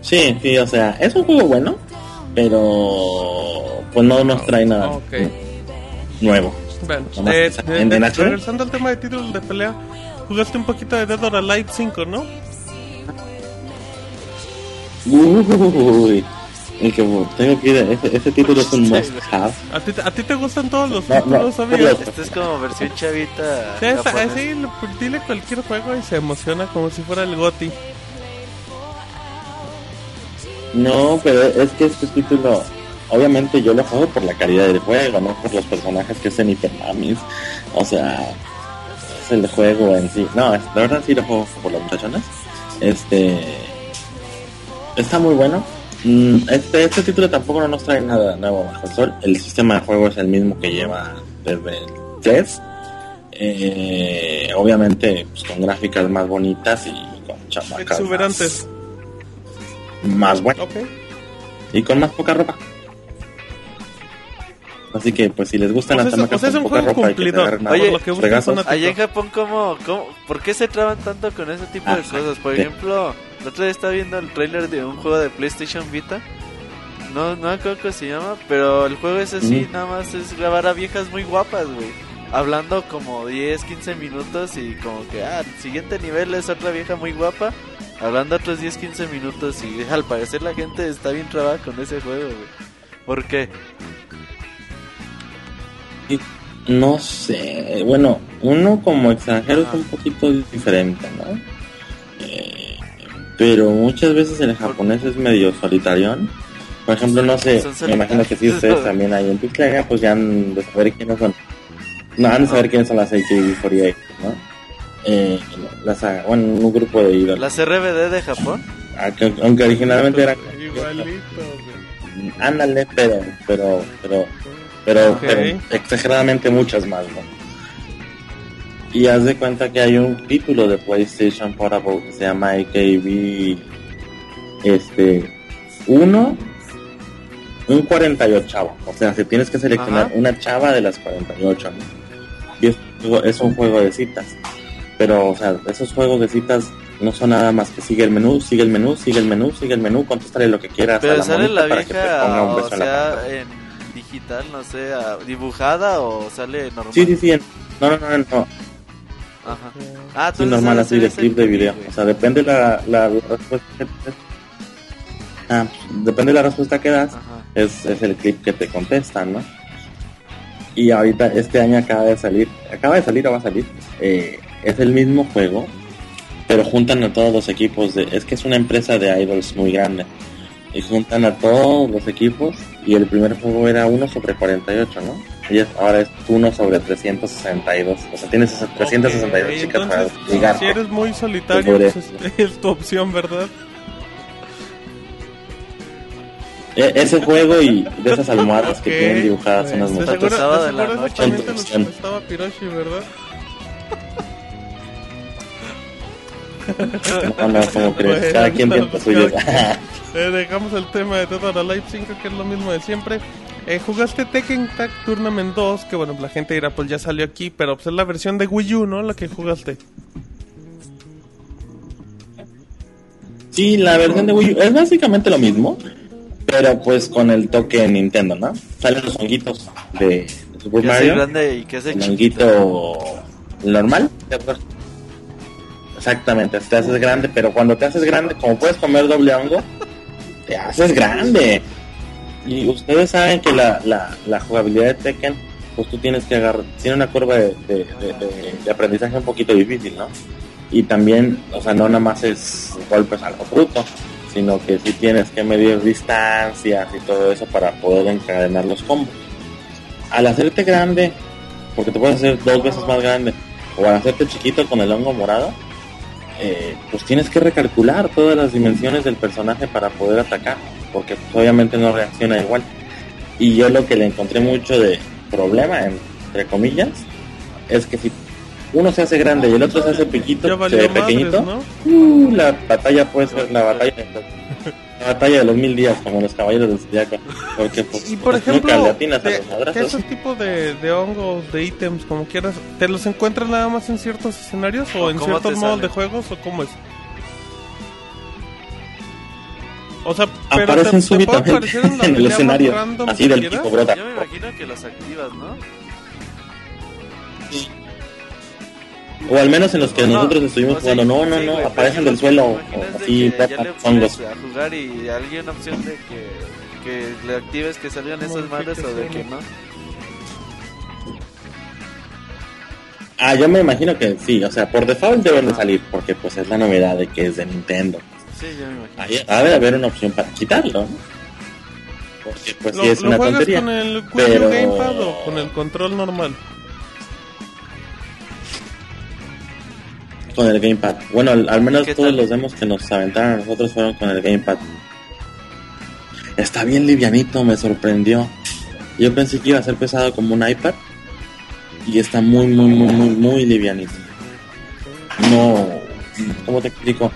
Sí, sí, o sea, es un juego bueno, pero pues no nos trae nada nuevo. Bueno, eh, de- en- de- HD. regresando al tema de títulos de pelea, jugaste un poquito de Dead or Alive 5, ¿no? Uy, el que tengo que ir, a- ese, ese título es un must have. ¿A ti, a ti te gustan todos los No, títulos, no, amigo? Este es como versión chavita. Sí, esa- así, le- dile cualquier juego y se emociona como si fuera el GOTI. No, pero es que este título, obviamente yo lo juego por la calidad del juego, no por los personajes que hacen hipermamis. O sea, es el juego en sí. No, es- la verdad sí lo juego por las muchachonas. Este está muy bueno. Mm, Este, este título tampoco no nos trae nada nuevo bajo el sol. El sistema de juego es el mismo que lleva desde el 3. Eh, obviamente pues, con gráficas más bonitas y con chamacas más- Exuberantes. más buenas Ok. y con más poca ropa. Así que, pues, si les gustan Pues las es- chamacas o sea, es con un poca juego que cumplidor. Oye, lo que Allá en Japón, ¿cómo, cómo, ¿por qué se traban tanto con ese tipo de Ah, cosas? Por sí. ejemplo, la otra vez estaba viendo el trailer de un juego de PlayStation Vita. No, no me acuerdo cómo se llama, pero el juego es así, nada más es grabar a viejas muy guapas, güey. Hablando como 10, 15 minutos y como que, ah, el siguiente nivel es otra vieja muy guapa. Hablando otros 10, 15 minutos y al parecer la gente está bien trabada con ese juego, güey. ¿Por qué? No sé, bueno, uno como extranjero Ajá. es un poquito diferente, ¿no? Eh, pero muchas veces el japonés es medio solitarión. Por ejemplo, no sé, me imagino que si ustedes también hay en Pixlaga, pues ya han de saber quiénes son. No, han de saber quiénes son las AKB48, ¿no? Eh, las, ah, bueno, un grupo de ídolos. ¿Las RBD de Japón? Aunque, aunque originalmente eran Igualito. Ándale, pero, pero, pero, pero, pero exageradamente muchas más, ¿no? Y haz de cuenta que hay un título de PlayStation Portable que se llama AKB, este, 1, un 48 chavo. O sea, si tienes que seleccionar Ajá. una chava de las 48, ¿no? Y es, es un juego de citas. Pero, o sea, esos juegos de citas no son nada más que sigue el menú, sigue el menú, sigue el menú, sigue el menú, contéstale lo que quieras. a Pero la sale la para que te ponga un o beso en la sea, en digital, no sé, dibujada o sale normal. Sí, sí, sí. en- No, no, no, no. Ajá. Ah, Sí, normal, así de clip de video. güey. O sea, depende la, la respuesta que te- Ah, depende de la respuesta que das, es, es el clip que te contestan, ¿no? Y ahorita, este año acaba de salir, acaba de salir o va a salir, eh, es el mismo juego, pero juntan a todos los equipos de, es que es una empresa de idols muy grande, y juntan a todos los equipos, y el primer juego era 1 sobre 48, ¿no? Y es- ahora es 1 sobre 362, o sea, tienes esas 362 Ok, chicas entonces, para ligar. si eres muy solitario, pues es, es tu opción, ¿verdad? E- ese juego y de esas almohadas que Ok, tienen dibujadas unas de muchachas. seguro, de de la noche. estaba Piroshi, ¿verdad? No, no, como crees, Bueno, cada quien lo suyo. Eh, dejamos el tema de or Alive 5, que es lo mismo de siempre. Eh, jugaste Tekken Tag Tournament 2, que bueno, la gente dirá, pues ya salió aquí, pero pues es la versión de Wii U, ¿no? La que jugaste. Sí, la versión de Wii U es básicamente lo mismo, pero pues con el toque Nintendo, ¿no? Salen los honguitos de, de Super Mario, grande y que hace el honguito normal. Exactamente, te haces grande, pero cuando te haces grande, como puedes comer doble hongo, te haces grande. Y ustedes saben que la, la, jugabilidad de Tekken, pues tú tienes que agarrar, tiene una curva de, de, de- aprendizaje un poquito difícil, ¿no? Y también, o sea, no nada más es golpes a lo bruto, sino que sí tienes que medir distancias y todo eso para poder encadenar los combos. Al hacerte grande, porque te puedes hacer dos veces más grande, o al hacerte chiquito con el hongo morado, eh, pues tienes que recalcular todas las dimensiones del personaje para poder atacar, porque pues, obviamente no reacciona igual. Y yo lo que le encontré mucho de problema, entre comillas, es que si uno se hace grande y el otro se hace pequeñito, Ya se ve pequeñito, ¿no? uh, la batalla puede ser la batalla, la batalla de los mil días, como los caballeros del zodiaco, porque pues, Y por pues, ejemplo, nunca le atinas a de- los esos tipos de, de hongos, de ítems, como quieras, ¿te los encuentras nada más en ciertos escenarios o ¿O en ciertos te modos de juegos o cómo es? O sea, pero Aparecen te, te súbitamente aparecer en la en el escenario, así del tipo brota. Yo me imagino que los activas, ¿no? O al menos en los que No, nosotros estuvimos o sea, jugando, no, no, sí, no, aparecen del suelo, ¿te imaginas de así, que ya pones hongos. a jugar y hay una opción de que, que le actives que salgan esas madres o de que no. Ah, yo me imagino que sí, o sea, por default deben de salir, porque pues es la novedad de que es de Nintendo. Sí, yo me imagino. Ahí ha de haber una opción para quitarlo, ¿no? Porque pues ¿Lo, sí es lo una juegas tontería. con el Wii U pero- Gamepad o con el control normal? Con el Gamepad. Bueno, al, al menos ¿Qué todos tal? los demos que nos aventaron a nosotros fueron con el Gamepad. Está bien livianito, me sorprendió. Yo pensé que iba a ser pesado como un iPad. Y está muy, muy, muy, muy, muy livianito. No, ¿cómo te explico?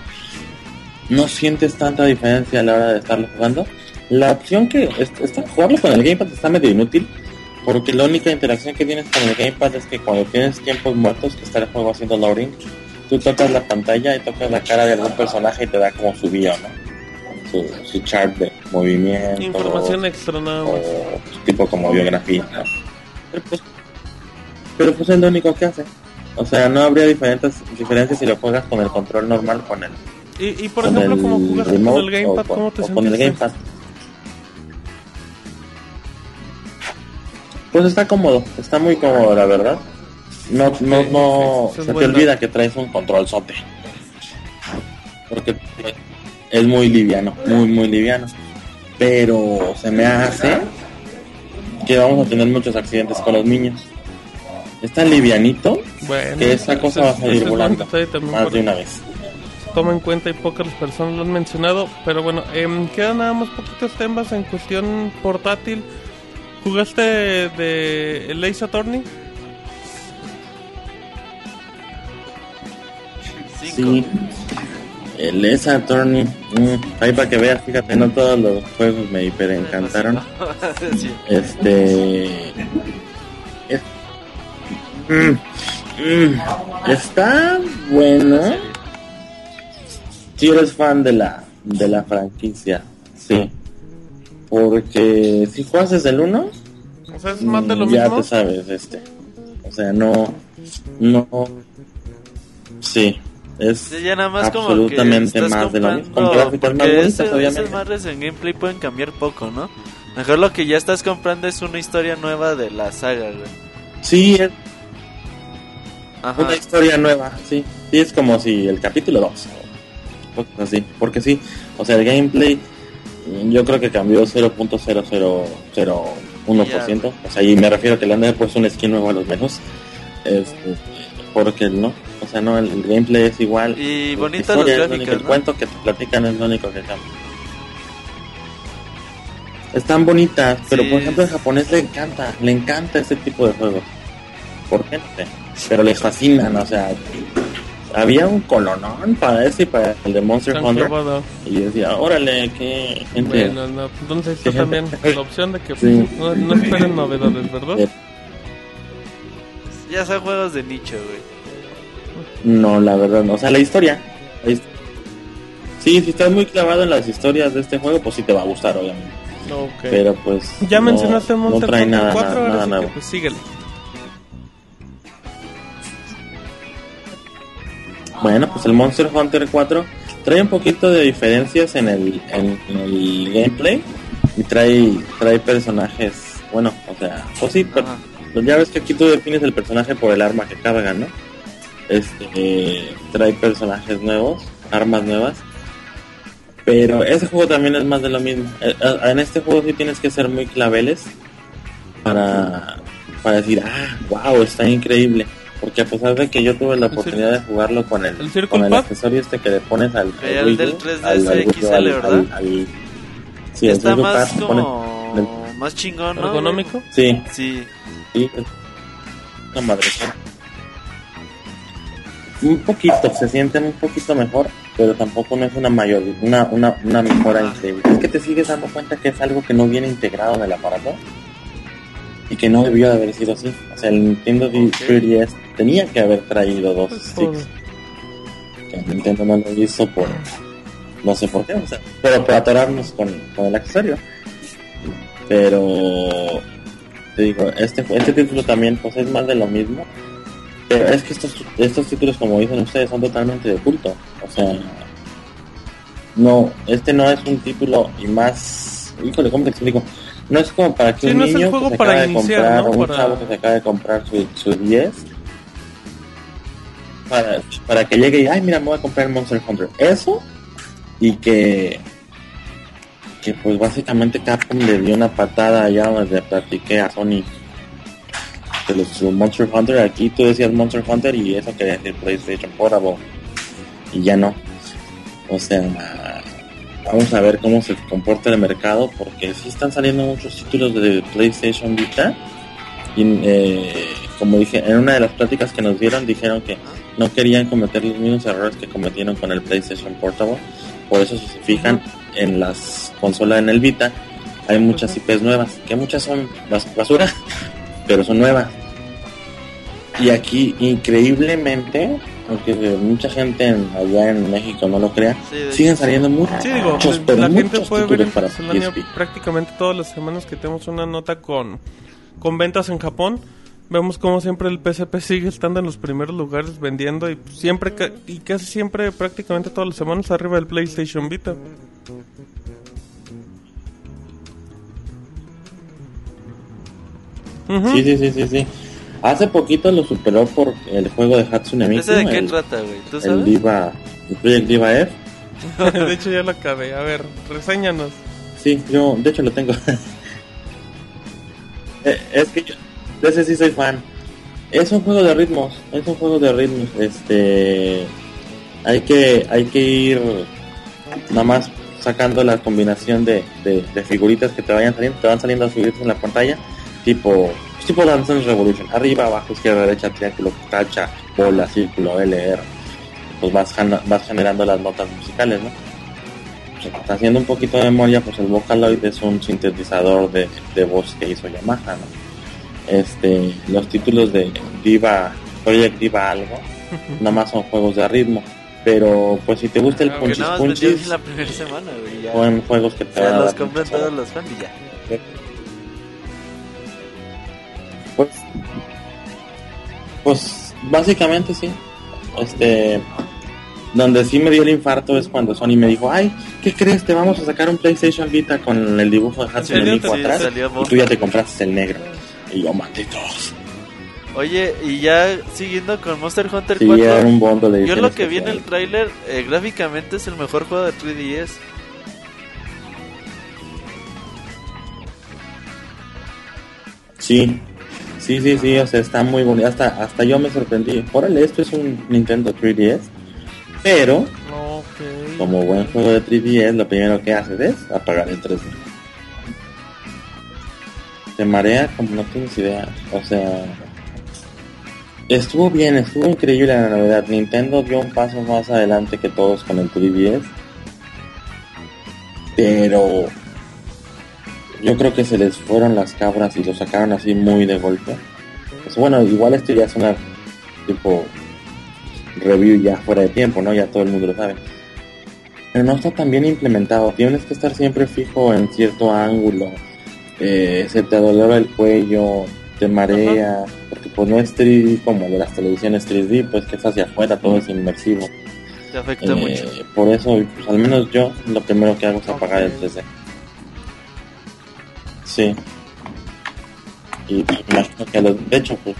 No sientes tanta diferencia a la hora de estarlo jugando. La opción que es- está, jugarlo con el Gamepad está medio inútil. Porque la única interacción que tienes con el gamepad es que cuando tienes tiempos muertos que está el juego haciendo loading, tú tocas la pantalla y tocas la cara de algún personaje y te da como su bio, ¿no? Su, su chart de movimiento. Información extra nada más. o tipo como biografía, ¿no? Pero pues, pero pues es lo único que hace. O sea, no habría diferentes diferencias si lo juegas con el control normal con el, Y, y por con ejemplo, el como jugaste con el gamepad, o con, ¿cómo te o con el gamepad. Pues está cómodo, está muy cómodo la verdad. No, no, no, sí, es se te olvida que traes un control sote. Porque es muy liviano, muy, muy liviano. Pero se me hace que vamos a tener muchos accidentes con los niños. Es tan livianito Bueno, que esa cosa va a salir es volando más de una vez. toma en cuenta y pocas personas lo han mencionado. Pero bueno, em, quedan nada más poquitos temas en cuestión portátil. ¿Jugaste de el Ace Attorney? Sí. El S Attorney, mm, ahí para que veas, fíjate, no todos los juegos me hiper encantaron. Sí. Este. es- mm, mm, está bueno. Si eres fan de la de la franquicia, sí. Porque si juegas desde el 1, O sea, es más de lo Mm, ya mismo. te sabes, este. O sea, no. No. Sí. Es Sí, ya nada más como absolutamente que más de lo mismo. Con gráficas más porque bonitas, ese- obviamente. esas madres en gameplay pueden cambiar poco, ¿no? Mejor lo que ya estás comprando es una historia nueva de la saga, güey. Sí, es Ajá. una historia nueva, sí. Sí, es como si el capítulo 2. o cosas Así. Porque sí, o sea, el gameplay mm, yo creo que cambió 0.0001%. O sea, y me refiero a que le han puesto un skin nuevo a los menús. Este, porque no, o sea, no, el, el gameplay es igual. Y La bonitas las historia es lo único, gráficas, El cuento que te platican es lo único que cambia. Están bonitas, pero Sí. por ejemplo el japonés le encanta, le encanta este tipo de juegos. ¿Por qué? No sé. Pero les fascinan, o sea, había un colonón para ese y para el de Monster Hunter. clavado. Y yo decía, órale, qué gente. Bueno, no, entonces está también la opción de que Sí. no, no esperen novedades, ¿verdad? Ya son juegos de nicho, güey. No, la verdad, no. O sea, la historia. la Sí, si estás muy clavado en las historias de este juego, pues sí te va a gustar, obviamente. Ok. Pero pues. ya no- mencionaste no Monster trae Hunter nada, 4, nada, pues síguele. Bueno, pues el Monster Hunter 4 trae un poquito de diferencias en el, en, en el gameplay y trae, trae personajes, bueno, o sea, pues sí, pero, pues ya ves que aquí tú defines el personaje por el arma que carga, ¿no? Este, trae personajes nuevos, armas nuevas, pero ese juego también es más de lo mismo. Eh, En este juego sí tienes que ser muy claveles para, para decir, ah, wow, está increíble. Porque a pesar de que yo tuve la ¿El oportunidad de jugarlo con el, con el accesorio este que le pones al, el Wii del U, 3DS al- al Wii U, XL, al- ¿verdad? al- al- sí, Está más Pad, como... Más chingón, ¿no? ¿Ergonómico? sí, Sí. sí, es una madre. Un poquito, se sienten un poquito mejor, pero tampoco no es una mayor, una, una, una mejora Ah. increíble. Es que te sigues dando cuenta que es algo que no viene integrado en el aparato y que no debió de haber sido así. O sea, el Nintendo Ok. 3DS tenía que haber traído dos Pues, sticks. que Nintendo no lo hizo por no sé por qué, o sea, pero por atorarnos con, con el accesorio. Pero te digo, este este título también pues es más de lo mismo. Pero es que estos estos títulos como dicen ustedes son totalmente de culto, o sea, no, este no es un título y más, híjole, ¿cómo te explico? No es como para que Sí, un no es el niño juego que se para acaba de iniciar, comprar, ¿no? o un Para- chavo que se acaba de comprar su, su 10 para, para que llegue y, ay, mira, me voy a comprar el Monster Hunter. Eso, y que, que pues básicamente Capcom le dio una patada allá donde platiqué a Sony los Monster Hunter. Aquí tú decías Monster Hunter y eso quería decir PlayStation Portable. Y ya no. O sea, vamos a ver cómo se comporta el mercado porque sí están saliendo muchos títulos de PlayStation Vita. Y eh, como dije, en una de las pláticas que nos dieron dijeron que no querían cometer los mismos errores que cometieron con el PlayStation Portable. Por eso si se fijan en las consolas en el Vita hay muchas IPs nuevas, que muchas son bas- basura, pero son nuevas. Y aquí, increíblemente, aunque mucha gente en- allá en México no lo crea, Sí, siguen hecho, saliendo muchos, Sí, digo, pero la gente muchos puede ver para prácticamente todas las semanas que tenemos una nota con, con ventas en Japón. Vemos como siempre el PSP sigue estando en los primeros lugares vendiendo y siempre y casi siempre prácticamente todas las semanas arriba del PlayStation Vita. Sí, sí, sí, sí, sí. Hace poquito lo superó por el juego de Hatsune Miku, ¿Ese de qué el, trata, güey? ¿Tú el? Diva, el Project Diva F. de hecho ya lo acabé. A ver, reséñanos. Sí, yo, de hecho lo tengo. Eh, es que yo, de ese sí soy fan. Es un juego de ritmos, es un juego de ritmos. Este, hay que, hay que ir nada más sacando la combinación de, de, de figuritas que te vayan saliendo, te van saliendo las figuritas en la pantalla, tipo, tipo Dance Dance Revolution, arriba, abajo, izquierda, derecha, triángulo, tacha, bola, círculo, LR. Pues vas, vas generando las notas musicales, ¿no? haciendo un poquito de memoria, pues el Vocaloid es un sintetizador de, de voz que hizo Yamaha, ¿no? Este, los títulos de Diva, Project Diva algo, nada más son juegos de ritmo, pero pues si te gusta el punchis punchis, la primera semana, güey. Ya. son juegos que te Se van a los dar compran mucho todos los fans y ya. Pues básicamente sí. Este, donde sí me dio el infarto es cuando Sony me dijo, ay, ¿qué crees? Te vamos a sacar un PlayStation Vita con el dibujo de Hatsune? Miku Sí, atrás y tú ya te compraste el negro. Y yo, malditos. Oye, y ya siguiendo con Monster Hunter Sí, 4. era un bondo Yo lo que vi en el tráiler, eh, gráficamente es el mejor juego de 3DS. Sí, sí, sí, sí, o sea, está muy bonito. Hasta, hasta yo me sorprendí. Órale, esto es un Nintendo 3DS. Pero, como buen juego de 3DS, lo primero que haces es apagar el 3D. Te marea como no tienes idea. O sea, estuvo bien, estuvo increíble la novedad. Nintendo dio un paso más adelante que todos con el 3DS. Pero yo creo que se les fueron las cabras y lo sacaron así muy de golpe. Pues bueno, igual esto ya es una tipo review ya fuera de tiempo, ¿no? Ya todo el mundo lo sabe. Pero no está tan bien implementado. Tienes que estar siempre fijo en cierto ángulo. Eh, se te adolora el cuello, te marea, porque pues no es 3D como de las televisiones 3D, pues que es hacia afuera, todo es inmersivo. Te afecta Eh, mucho. por eso, pues, al menos yo, lo primero que hago es apagar el 3D. Sí. Y imagino que los, de hecho, pues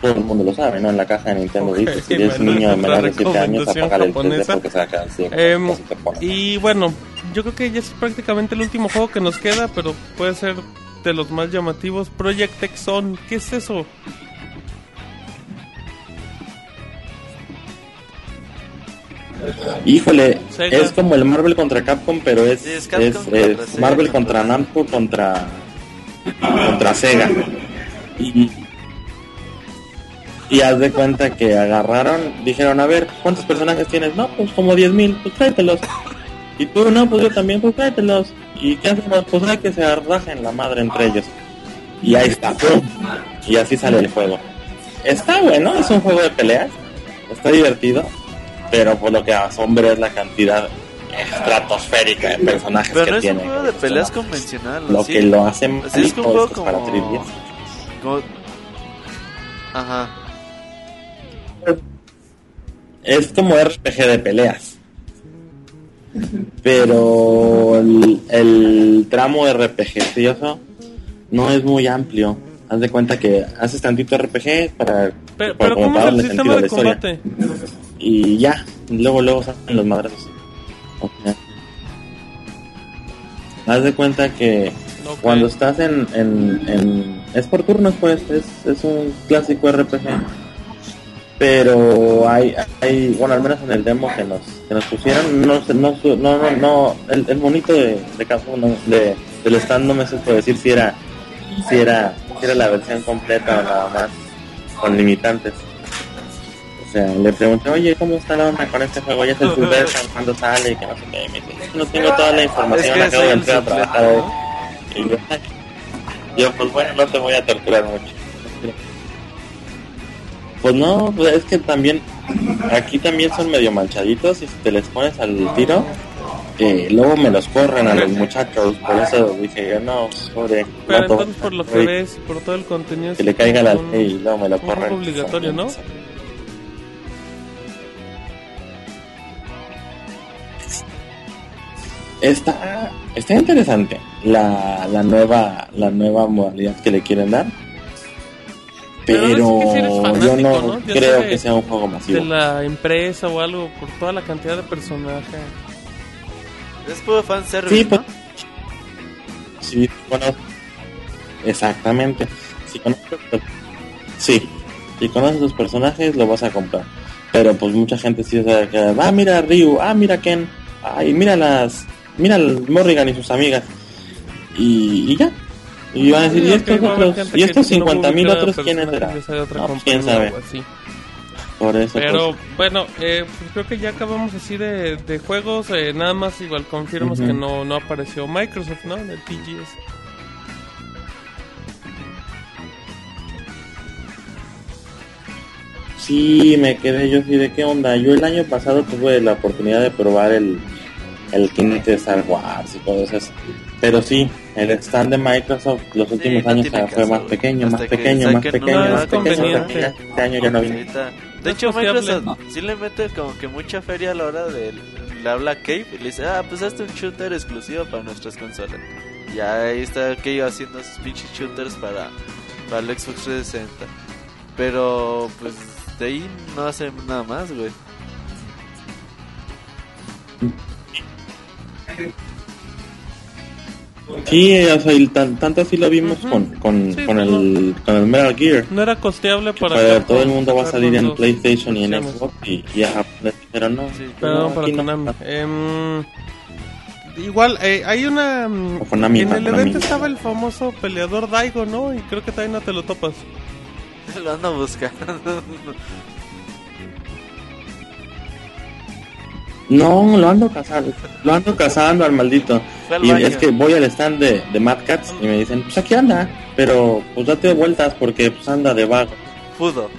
todo el mundo lo sabe, ¿no? En la caja de Nintendo Ok, dice, si eres un bueno, niño de menor de 7 años, apagar el 3D japonesa. porque se va a quedar ciego. Y bueno, yo creo que ya es prácticamente el último juego que nos queda, pero puede ser de los más llamativos. Project X On, ¿qué es eso? Híjole, Sega. es como el Marvel contra Capcom, pero es, Sí, es es, Capcom contra es Sega Marvel contra- Namco contra contra Sega. Y, y haz de cuenta que agarraron, dijeron, a ver, ¿cuántos personajes tienes? No, pues como 10.000, pues tráetelos. Y tú, no, pues yo también, pues tráetelos. ¿Y qué hacemos? Pues hay que se arrajen la madre entre ellos. Y ahí está, ¡pum! Y así sale el juego. Está bueno, es un juego de peleas, está divertido, pero por lo que asombra es la cantidad estratosférica de personajes Pero que no es un tiene. juego de peleas convencional. ¿o Lo sí? que lo hace Sí, es un juego es que es para como- 3DS. Como- Ajá. Es como RPG de peleas. Pero el, el tramo RPGioso no es muy amplio. Haz de cuenta que haces tantito RPG para, Pero, para pero como ¿cómo es el darle sistema de la historia. Y ya, luego luego salen los madrazos. O sea, haz de cuenta que cuando estás en, en, en- es por turnos pues es, es un clásico RPG pero hay, hay bueno al menos en el demo que nos, que nos pusieron no no no no, no el, el monito de, de uno de, del stand no me supo decir si era si era si era la versión completa o nada más con limitantes o sea, le pregunté, oye, ¿cómo está la onda con este juego? Ya es el full version, ¿cuándo sale? Y que no sé qué. Y me dice, "Es que no tengo toda la Es información, que acabo de es entrar a trabajar hoy. Y yo, pues bueno, no te voy a torturar mucho. Pues no, pues es que también aquí también son medio manchaditos y si te les pones al tiro, eh, luego me los corren a los muchachos, por eso dije yo no, pobre. Pero entonces por lo que ves, por todo el contenido... que le caiga la ley y luego me lo corren. obligatorio, ¿no? Está, está interesante la, la nueva la nueva modalidad que le quieren dar. Pero yo no, creo que sea un juego de masivo. la empresa o algo por toda la cantidad de personajes. Es puro fanservice, Sí, ¿no? pues, sí, conozco. Exactamente. Si conoces, sí, si conoces los personajes lo vas a comprar. Pero pues mucha gente sí sabe que, ah, mira Ryu, ah, mira Ken, ay, mira las, mira el Morrigan y sus amigas. Y, y ya. Y van a decir, Sí, ¿y estos otros, y estos no 50 mil ubica otros quiénes otra No, pues, quién sabe. Por eso, Pero pues, bueno, eh, pues creo que ya acabamos así de, de juegos. eh, nada más igual confirmas que no, no apareció Microsoft, ¿no? En el TGS. Sí, me quedé yo así de qué onda. Yo el año pasado tuve la oportunidad de probar el, el Kinect de Star Wars y todo eso. Pero sí, el stand de Microsoft los últimos no años fue caso, más pequeño, más que pequeño, más pequeño, más pequeño. Este año ya no vino. De hecho. Microsoft sí le mete como que mucha feria a la hora de... Le habla a Cave y le dice, ah, pues hazte un shooter exclusivo para nuestras consolas. Ya ahí está Cave haciendo sus pinches shooters para, para el Xbox 360. Pero, pues, de ahí no hace nada más, güey. Sí, o sea, y tan- tanto así lo vimos con, con, Sí, con, el, con el Metal Gear. No era costeable para. Todo el mundo va a salir en PlayStation y en. Xbox y, y a Japón, pero no. Sí. Perdón no, para aquí no. Konami. Em, igual, eh, hay una. O Konami, en el Konami. evento estaba el famoso peleador Daigo, ¿no? Y creo que también no te lo topas. Lo ando buscando. No, lo ando cazando, lo ando cazando al maldito. Al Y es que voy al stand de, de Mad Cats y me dicen, pues aquí anda, pero pues date vueltas porque pues anda de vago. Pudo.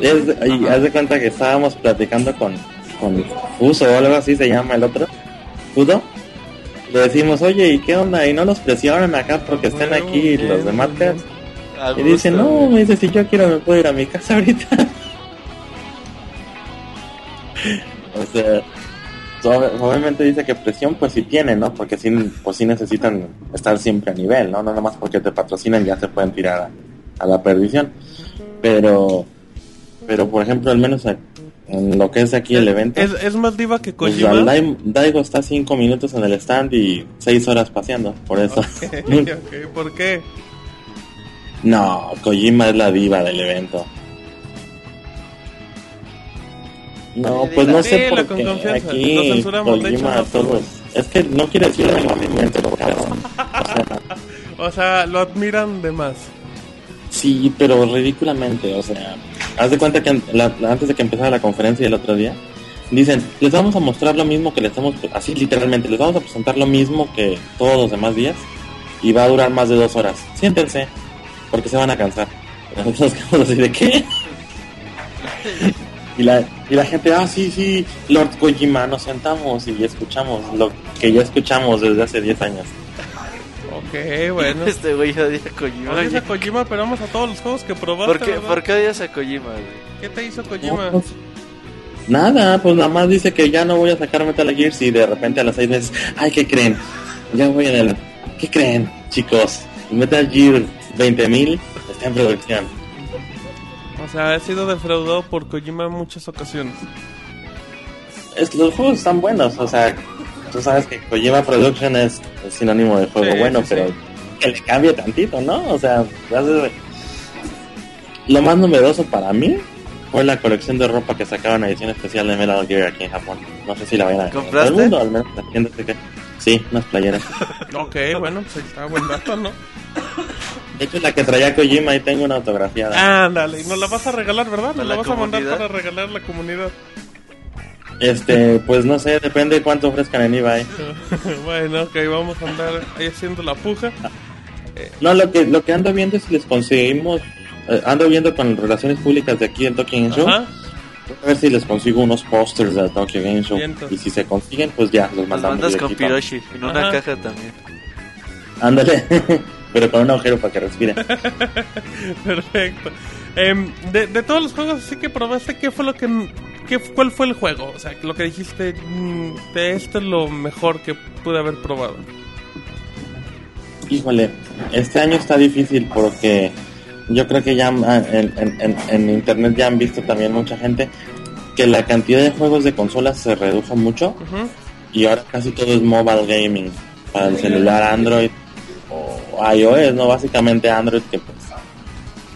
Y, es y haz de cuenta que estábamos platicando con, con Fuso o algo así se llama el otro, Fudo. Le decimos, oye, ¿y qué onda? Y no los presionan acá porque estén Bueno, aquí bien, los de Mad Cats. Y dice, no, me dice, si yo quiero me puedo ir a mi casa ahorita. o sea, obviamente dice que presión pues sí tiene, ¿no? Porque sí, pues sí necesitan estar siempre a nivel, ¿no? No nada más porque te patrocinan ya se pueden tirar a, a la perdición. Pero, pero por ejemplo, al menos en lo que es aquí el evento, Es, es más diva que pues Kojima. Dai- Daigo está cinco minutos en el stand y seis horas paseando, por eso. ok, ¿por qué? No, Kojima es la diva del evento. No, pues no sé por qué. Lo aquí Kojima a todos. Es que no quiere decir el movimiento, cabrón. O sea, O sea, lo admiran de más. sí, pero ridículamente, o sea, haz de cuenta que la- antes de que empezara la conferencia el otro día, dicen, les vamos a mostrar lo mismo que les estamos, así literalmente, les vamos a presentar lo mismo que todos los demás días y va a durar más de dos horas. Siéntense, porque se van a cansar. Nosotros nos quedamos así de qué. Y la, y la gente, ah, sí, sí, Lord Kojima, nos sentamos y escuchamos lo que ya escuchamos desde hace 10 años. Ok, bueno. Este güey odia a Kojima. Odias a Kojima, pero vamos a todos los juegos que probaste, ¿Por qué, ¿verdad? ¿Por qué odias a Kojima, güey? ¿Qué te hizo Kojima? No, pues, nada, pues nada más dice que ya no voy a sacar Metal Gear si de repente a las 6 meses, ay, ¿qué creen? Ya voy en el... ¿Qué creen, chicos? Metal Gear 20.000 está en producción. O sea, ha sido defraudado por Kojima en muchas ocasiones. Es, los juegos están buenos, o sea, tú sabes que Kojima Production es, es sinónimo de juego Sí, bueno, sí, pero sí. que le cambie tantito, ¿no? O sea, lo más novedoso para mí fue la colección de ropa que sacaron a edición especial de Metal Gear aquí en Japón. No sé si la vayan a ¿Compraste? todo el mundo, al menos la tienda que- Sí, unas playeras. Ok, bueno, pues ahí está buen dato, ¿no? De hecho, la que traía Kojima ahí tengo una autografiada. Ándale, y nos la vas a regalar, ¿verdad? ¿Para Nos la la vas a mandar para regalar a la comunidad. Este, pues no sé, depende de cuánto ofrezcan en eBay. bueno, ok, vamos a andar ahí haciendo la puja. No, lo que lo que ando viendo es si les conseguimos eh, ando viendo con relaciones públicas de aquí en Tokyo Game Show. Ajá. A ver si les consigo unos pósters de Tokyo Game Show. Vientos. Y si se consiguen, pues ya los Las mandamos. mandas con. Piroshi en una Ajá. caja también. Ándale. Pero con un agujero para que respire. Perfecto. Em, de, de todos los juegos así que probaste, ¿qué fue lo que... Qué, ¿Cuál fue el juego? O sea, lo que dijiste, mm, de esto es lo mejor que pude haber probado. Híjole, este año está difícil porque yo creo que ya ah, en, en- internet ya han visto también mucha gente que la cantidad de juegos de consolas se redujo mucho y ahora casi todo es mobile gaming para el celular Android o iOS, no básicamente Android que pues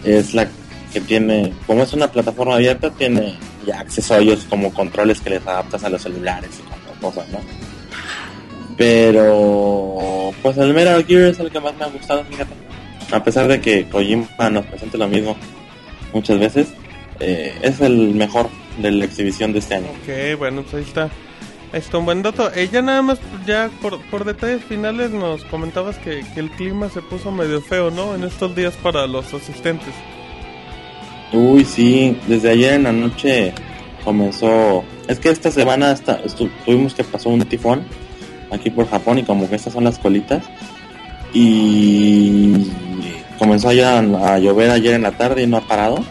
es la que tiene, como es una plataforma abierta, tiene ya accesorios como controles que les adaptas a los celulares y cosas, ¿no? Pero pues el Metal Gear es el que más me ha gustado, fíjate. A pesar de que Kojima nos presente lo mismo muchas veces, eh, es el mejor de la exhibición de este año. Ok, bueno, pues ahí está. Está un buen dato. Eh, ya nada más, ya por, por detalles finales nos comentabas que, que el clima se puso medio feo, ¿no? En estos días para los asistentes. Uy, sí, desde ayer en la noche comenzó. Es que esta semana hasta tuvimos que pasó un tifón aquí por Japón y como que estas son las colitas. Y comenzó a, a llover ayer en la tarde y no ha parado.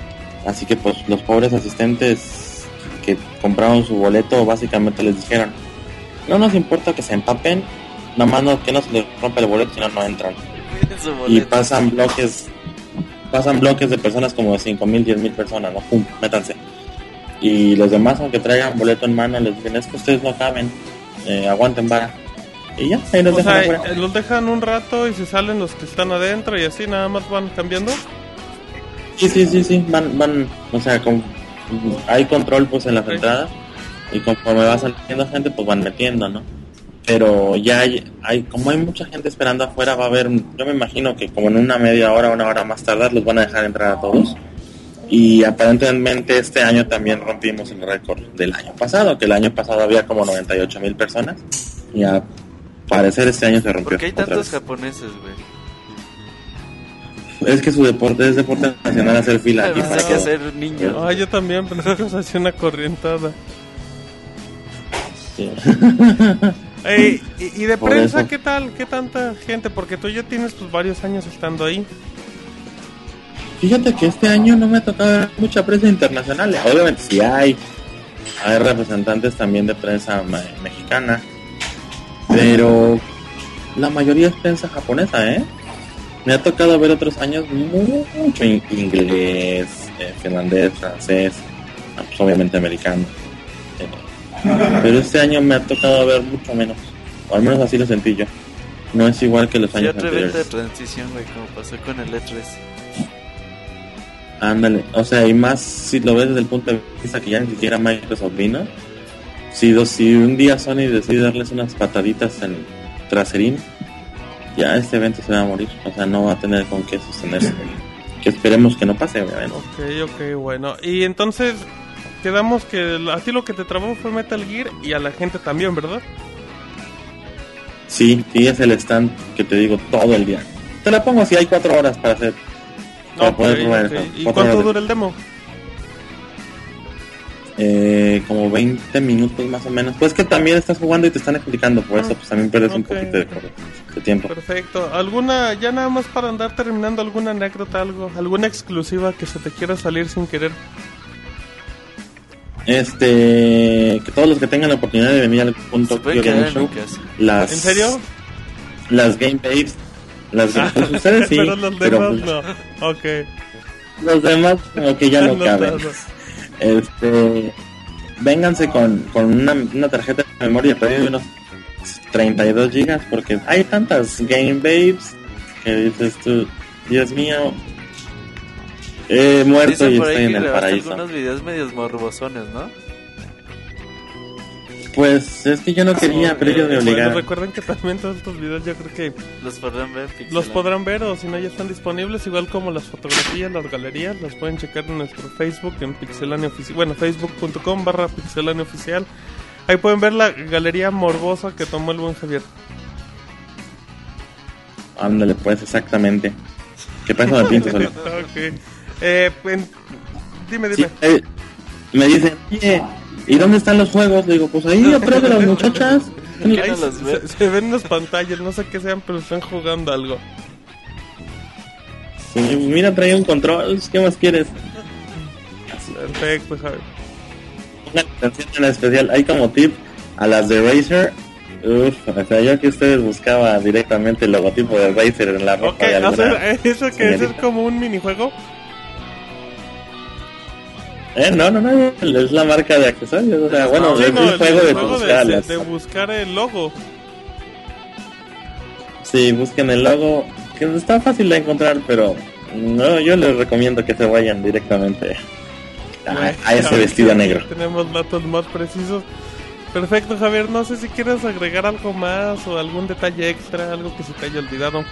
Así que pues los pobres asistentes que compraron su boleto básicamente les dijeron, no nos importa que se empapen, nada más no, que no se les rompa el boleto, si no, no entran y pasan bloques pasan bloques de personas como de 5000, 10000 personas, ¿no? Pum, métanse. Y los demás, aunque traigan boleto en mano, les dicen, es que ustedes no caben, eh, aguanten vara. Y ya, ahí los O dejan sea, afuera. eh, los dejan un rato y se salen los que están adentro y así nada más van cambiando. Sí, sí, sí, sí, van, van, o sea, con, hay control pues en las entradas y conforme va saliendo gente, pues van metiendo, ¿no? Pero ya hay, hay, como hay mucha gente esperando afuera, va a haber, yo me imagino que como en una media hora, una hora más tardar, los van a dejar entrar a todos. Y aparentemente este año también rompimos el récord del año pasado, que el año pasado había como 98 mil personas. Y a parecer este año se rompió. ¿Por qué hay tantos japoneses, güey? Es que su deporte es deporte nacional hacer fila. aquí para que ser niño. Ah, yo también pensé que hacía una corrientada. Sí. Ey, y, y de Por prensa eso. qué tal? ¿Qué tanta gente? Porque tú ya tienes pues varios años estando ahí. Fíjate que este año no me ha tocado ver mucha prensa internacional. Obviamente sí hay. Hay representantes también de prensa mexicana. Pero la mayoría es prensa japonesa, ¿eh? Me ha tocado ver otros años mucho in- inglés, eh, finlandés, francés, ah, pues obviamente americano. Eh, pero este año me ha tocado ver mucho menos. O al menos así lo sentí yo. No es igual que los Y años otro evento de anteriores. transición, güey, como pasó con el E E3. Ándale, o sea, y más si lo ves desde el punto de vista que ya ni siquiera Microsoft vino. Si, si un día Sony decide darles unas pataditas en traserín, ya este evento se va a morir. O sea, no va a tener con qué sostenerse. Que esperemos que no pase, obviamente. Ok, ok, bueno. Y entonces quedamos que a ti lo que te trabó fue Metal Gear y a la gente también, ¿verdad? Sí, sí, es el stand que te digo todo el día. Te la pongo así, hay cuatro horas para hacer. Para Ok, poder probar ok. eso. ¿Y cuánto dura el demo? Eh, como 20 minutos más o menos. Pues que también estás jugando y te están explicando, por eso pues también pierdes un poquito de, de tiempo. Perfecto. ¿Alguna, ya nada más para andar terminando, alguna anécdota, algo, alguna exclusiva que se te quiera salir sin querer? Este, que todos los que tengan la oportunidad de venir al punto mi Show, las, ¿En serio? Las Game Babes, las pues ustedes sí, pero los pero demás pues, no. Ok. los demás como que ya no caben. Anotado. Este, vénganse con, con una, una tarjeta de memoria de unos 32 gigas porque hay tantas Game Babes que dices tú, Dios mío, he muerto Dicen y estoy en el paraíso. algunos videos medios morbosones, ¿no? Pues es que yo no quería, pero ellos me Bueno, obligaron. recuerden que también todos estos videos yo creo que Los podrán ver. pixelado. los podrán ver o si no ya están disponibles, igual como las fotografías, las galerías, las pueden checar en nuestro Facebook, en Pixelania Oficial, bueno, facebook.com barra Pixelania Oficial. Ahí pueden ver la galería morbosa que tomó el buen Javier. Ándale, pues exactamente. Que para eso me pinto solo. Ok. Eh, en- dime, Sí, dime. eh, me dicen, oye, ¿y dónde están los juegos? Le digo, pues ahí atrás de las muchachas. ¿Por qué Ahí no se, se- ven las pantallas, no sé qué sean, pero están jugando algo. Sí, mira, trae un control, ¿qué más quieres? Perfecto, Javier. Una atención en especial, hay como tip a las de Razer. Uf, o sea, yo que ustedes buscaba directamente el logotipo de Razer en la ropa Ok, de o alguna sea, eso que es como un minijuego. Eh, no, no, no, es la marca de accesorios. O sea, bueno, Sí, es no, un el juego de juego buscar de, buscar el logo. Sí, busquen el logo, que está fácil de encontrar, pero no, yo les recomiendo que se vayan directamente a, Bueno, a ese vestido negro. Tenemos datos más precisos. Perfecto, Javier. No sé si quieres agregar algo más o algún detalle extra, algo que se te haya olvidado.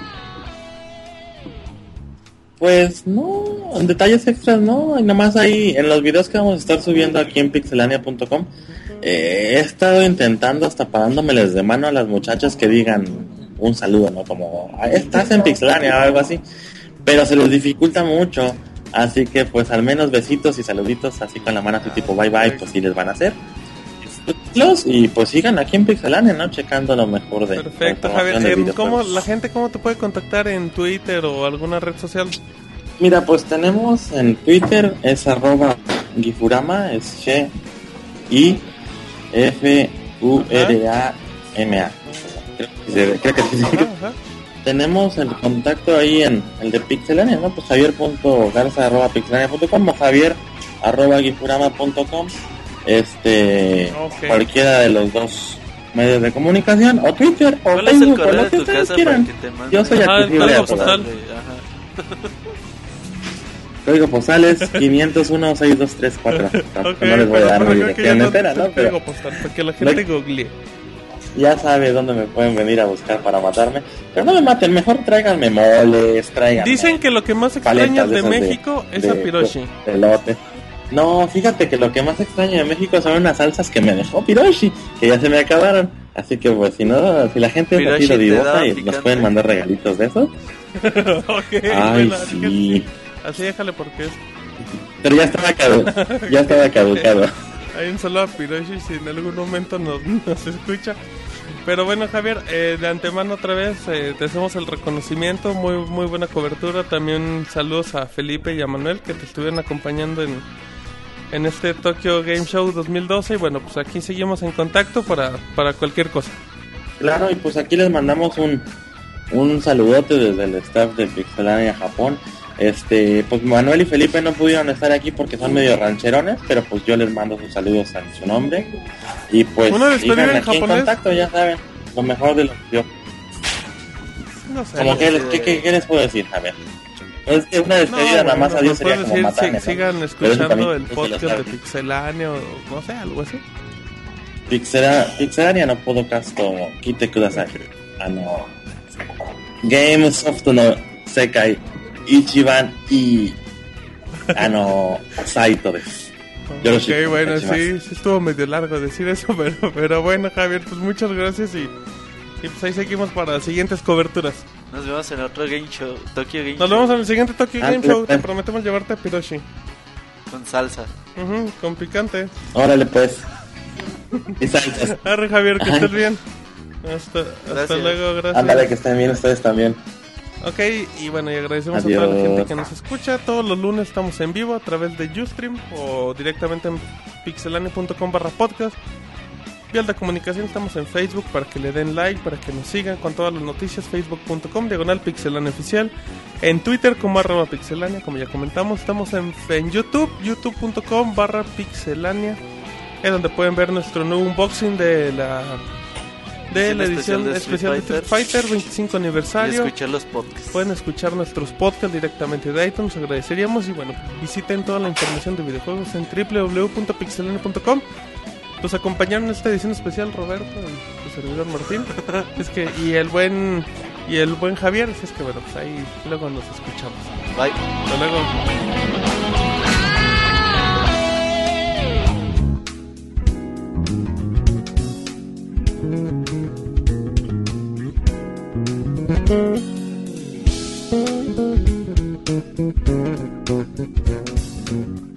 Pues no, en detalles extras no, y nada más ahí en los videos que vamos a estar subiendo aquí en pixelania.com eh, he estado intentando hasta parándomeles de mano a las muchachas que digan un saludo, ¿no? Como, "Ah, estás en pixelania o algo así, pero se les dificulta mucho, así que pues al menos besitos y saluditos así con la mano así tipo bye bye, pues sí les van a hacer. Los- Y pues sigan aquí en Pixelania, ¿no? Checando lo mejor de Perfecto, Javier. de Em, ¿Cómo. ¿La gente cómo te puede contactar en Twitter o alguna red social? Mira, pues tenemos en Twitter es arroba Gifurama, es G I F U R A M A. Creo que sí, creo que sí. Ajá, ajá. Tenemos el contacto ahí en el de Pixelania, ¿no? Pues javier.garza arroba pixelania.com o javier arroba gifurama.com. Este, cualquiera de los dos medios de comunicación o Twitter o ¿Cuál es el Facebook o lo de que tu ustedes quieran. que? Yo soy Ajá, el accesible código a postal. Código postal es 501 6234. Ok, no les voy a dar mi dirección no entera, te ¿no? Pero código postal, para que la gente googlee. ya sabe dónde me pueden venir a buscar para matarme. Pero no me maten, mejor tráiganme moles, tráiganme Dicen que lo que más extrañas de México es a Piroshi. de elote. No, fíjate que lo que más extraño de México son unas salsas que me dejó Piroshi, que ya se me acabaron. Así que pues si no, si la gente es así lo dibuja y nos pueden mandar regalitos de esos. ok, Ay, bueno, sí. Así déjale porque es. Pero ya estaba caducado. ya estaba caducado. Hay un saludo a Piroshi si en algún momento nos, nos escucha. Pero bueno, Javier, eh, de antemano otra vez eh, te hacemos el reconocimiento, muy muy buena cobertura. También saludos a Felipe y a Manuel que te estuvieron acompañando en, en este Tokyo Game Show 2012. Y bueno, pues aquí seguimos en contacto para, para cualquier cosa. Claro, y pues aquí les mandamos un, un saludote desde el staff de Pixelania Japón. Este, pues Manuel y Felipe no pudieron estar aquí porque son medio rancherones, pero pues yo les mando sus saludos en su nombre. Y pues ¿Una sigan en aquí en contacto, ya saben, lo mejor de lo que yo. No sé. Como que les, ¿qué, qué, qué les puedo decir? A ver. Es que una despedida nada más a Dios pues sería como sigan escuchando el podcast de. Pixelania o no sé, algo así. Pixela, Pixelania no podcast como Kite Kudasai. Ah, no. Gamesoft no Sekai Ichiban y. Ah, no. Saito ok, bueno, sí, sí estuvo medio largo decir eso, pero, pero bueno, Javier, pues muchas gracias y, y pues ahí seguimos para las siguientes coberturas. Nos vemos en otro game show, Tokyo Game Nos Show vemos en el siguiente Tokyo Game Show, te prometemos llevarte a Piroshi. con salsa. Con picante. Órale, pues. Y salsas. Arre, Javier, que estés bien. Hasta, luego, gracias. Ándale, que estén bien ustedes también. Ok, y bueno, y agradecemos a toda la gente que nos escucha. Todos los lunes estamos en vivo a través de Ustream o directamente en pixelane.com barra podcast. Vial de comunicación estamos en Facebook para que le den like, para que nos sigan con todas las noticias, facebook.com, diagonal pixelania oficial. En Twitter como arroba pixelania, como ya comentamos. Estamos en, en YouTube, youtube.com barra pixelania. Es donde pueden ver nuestro nuevo unboxing de la... De Edición la especial edición especial de Street Fighter 25 Y aniversario. escuchar los podcasts. Pueden escuchar nuestros podcasts directamente de iTunes, agradeceríamos y bueno, visiten toda la información de videojuegos en www.pixelania.com. Nos acompañaron en esta edición especial Roberto y su servidor Martín. es que y el buen y el buen Javier, así es que bueno, pues ahí luego nos escuchamos. Bye. Hasta luego. Thank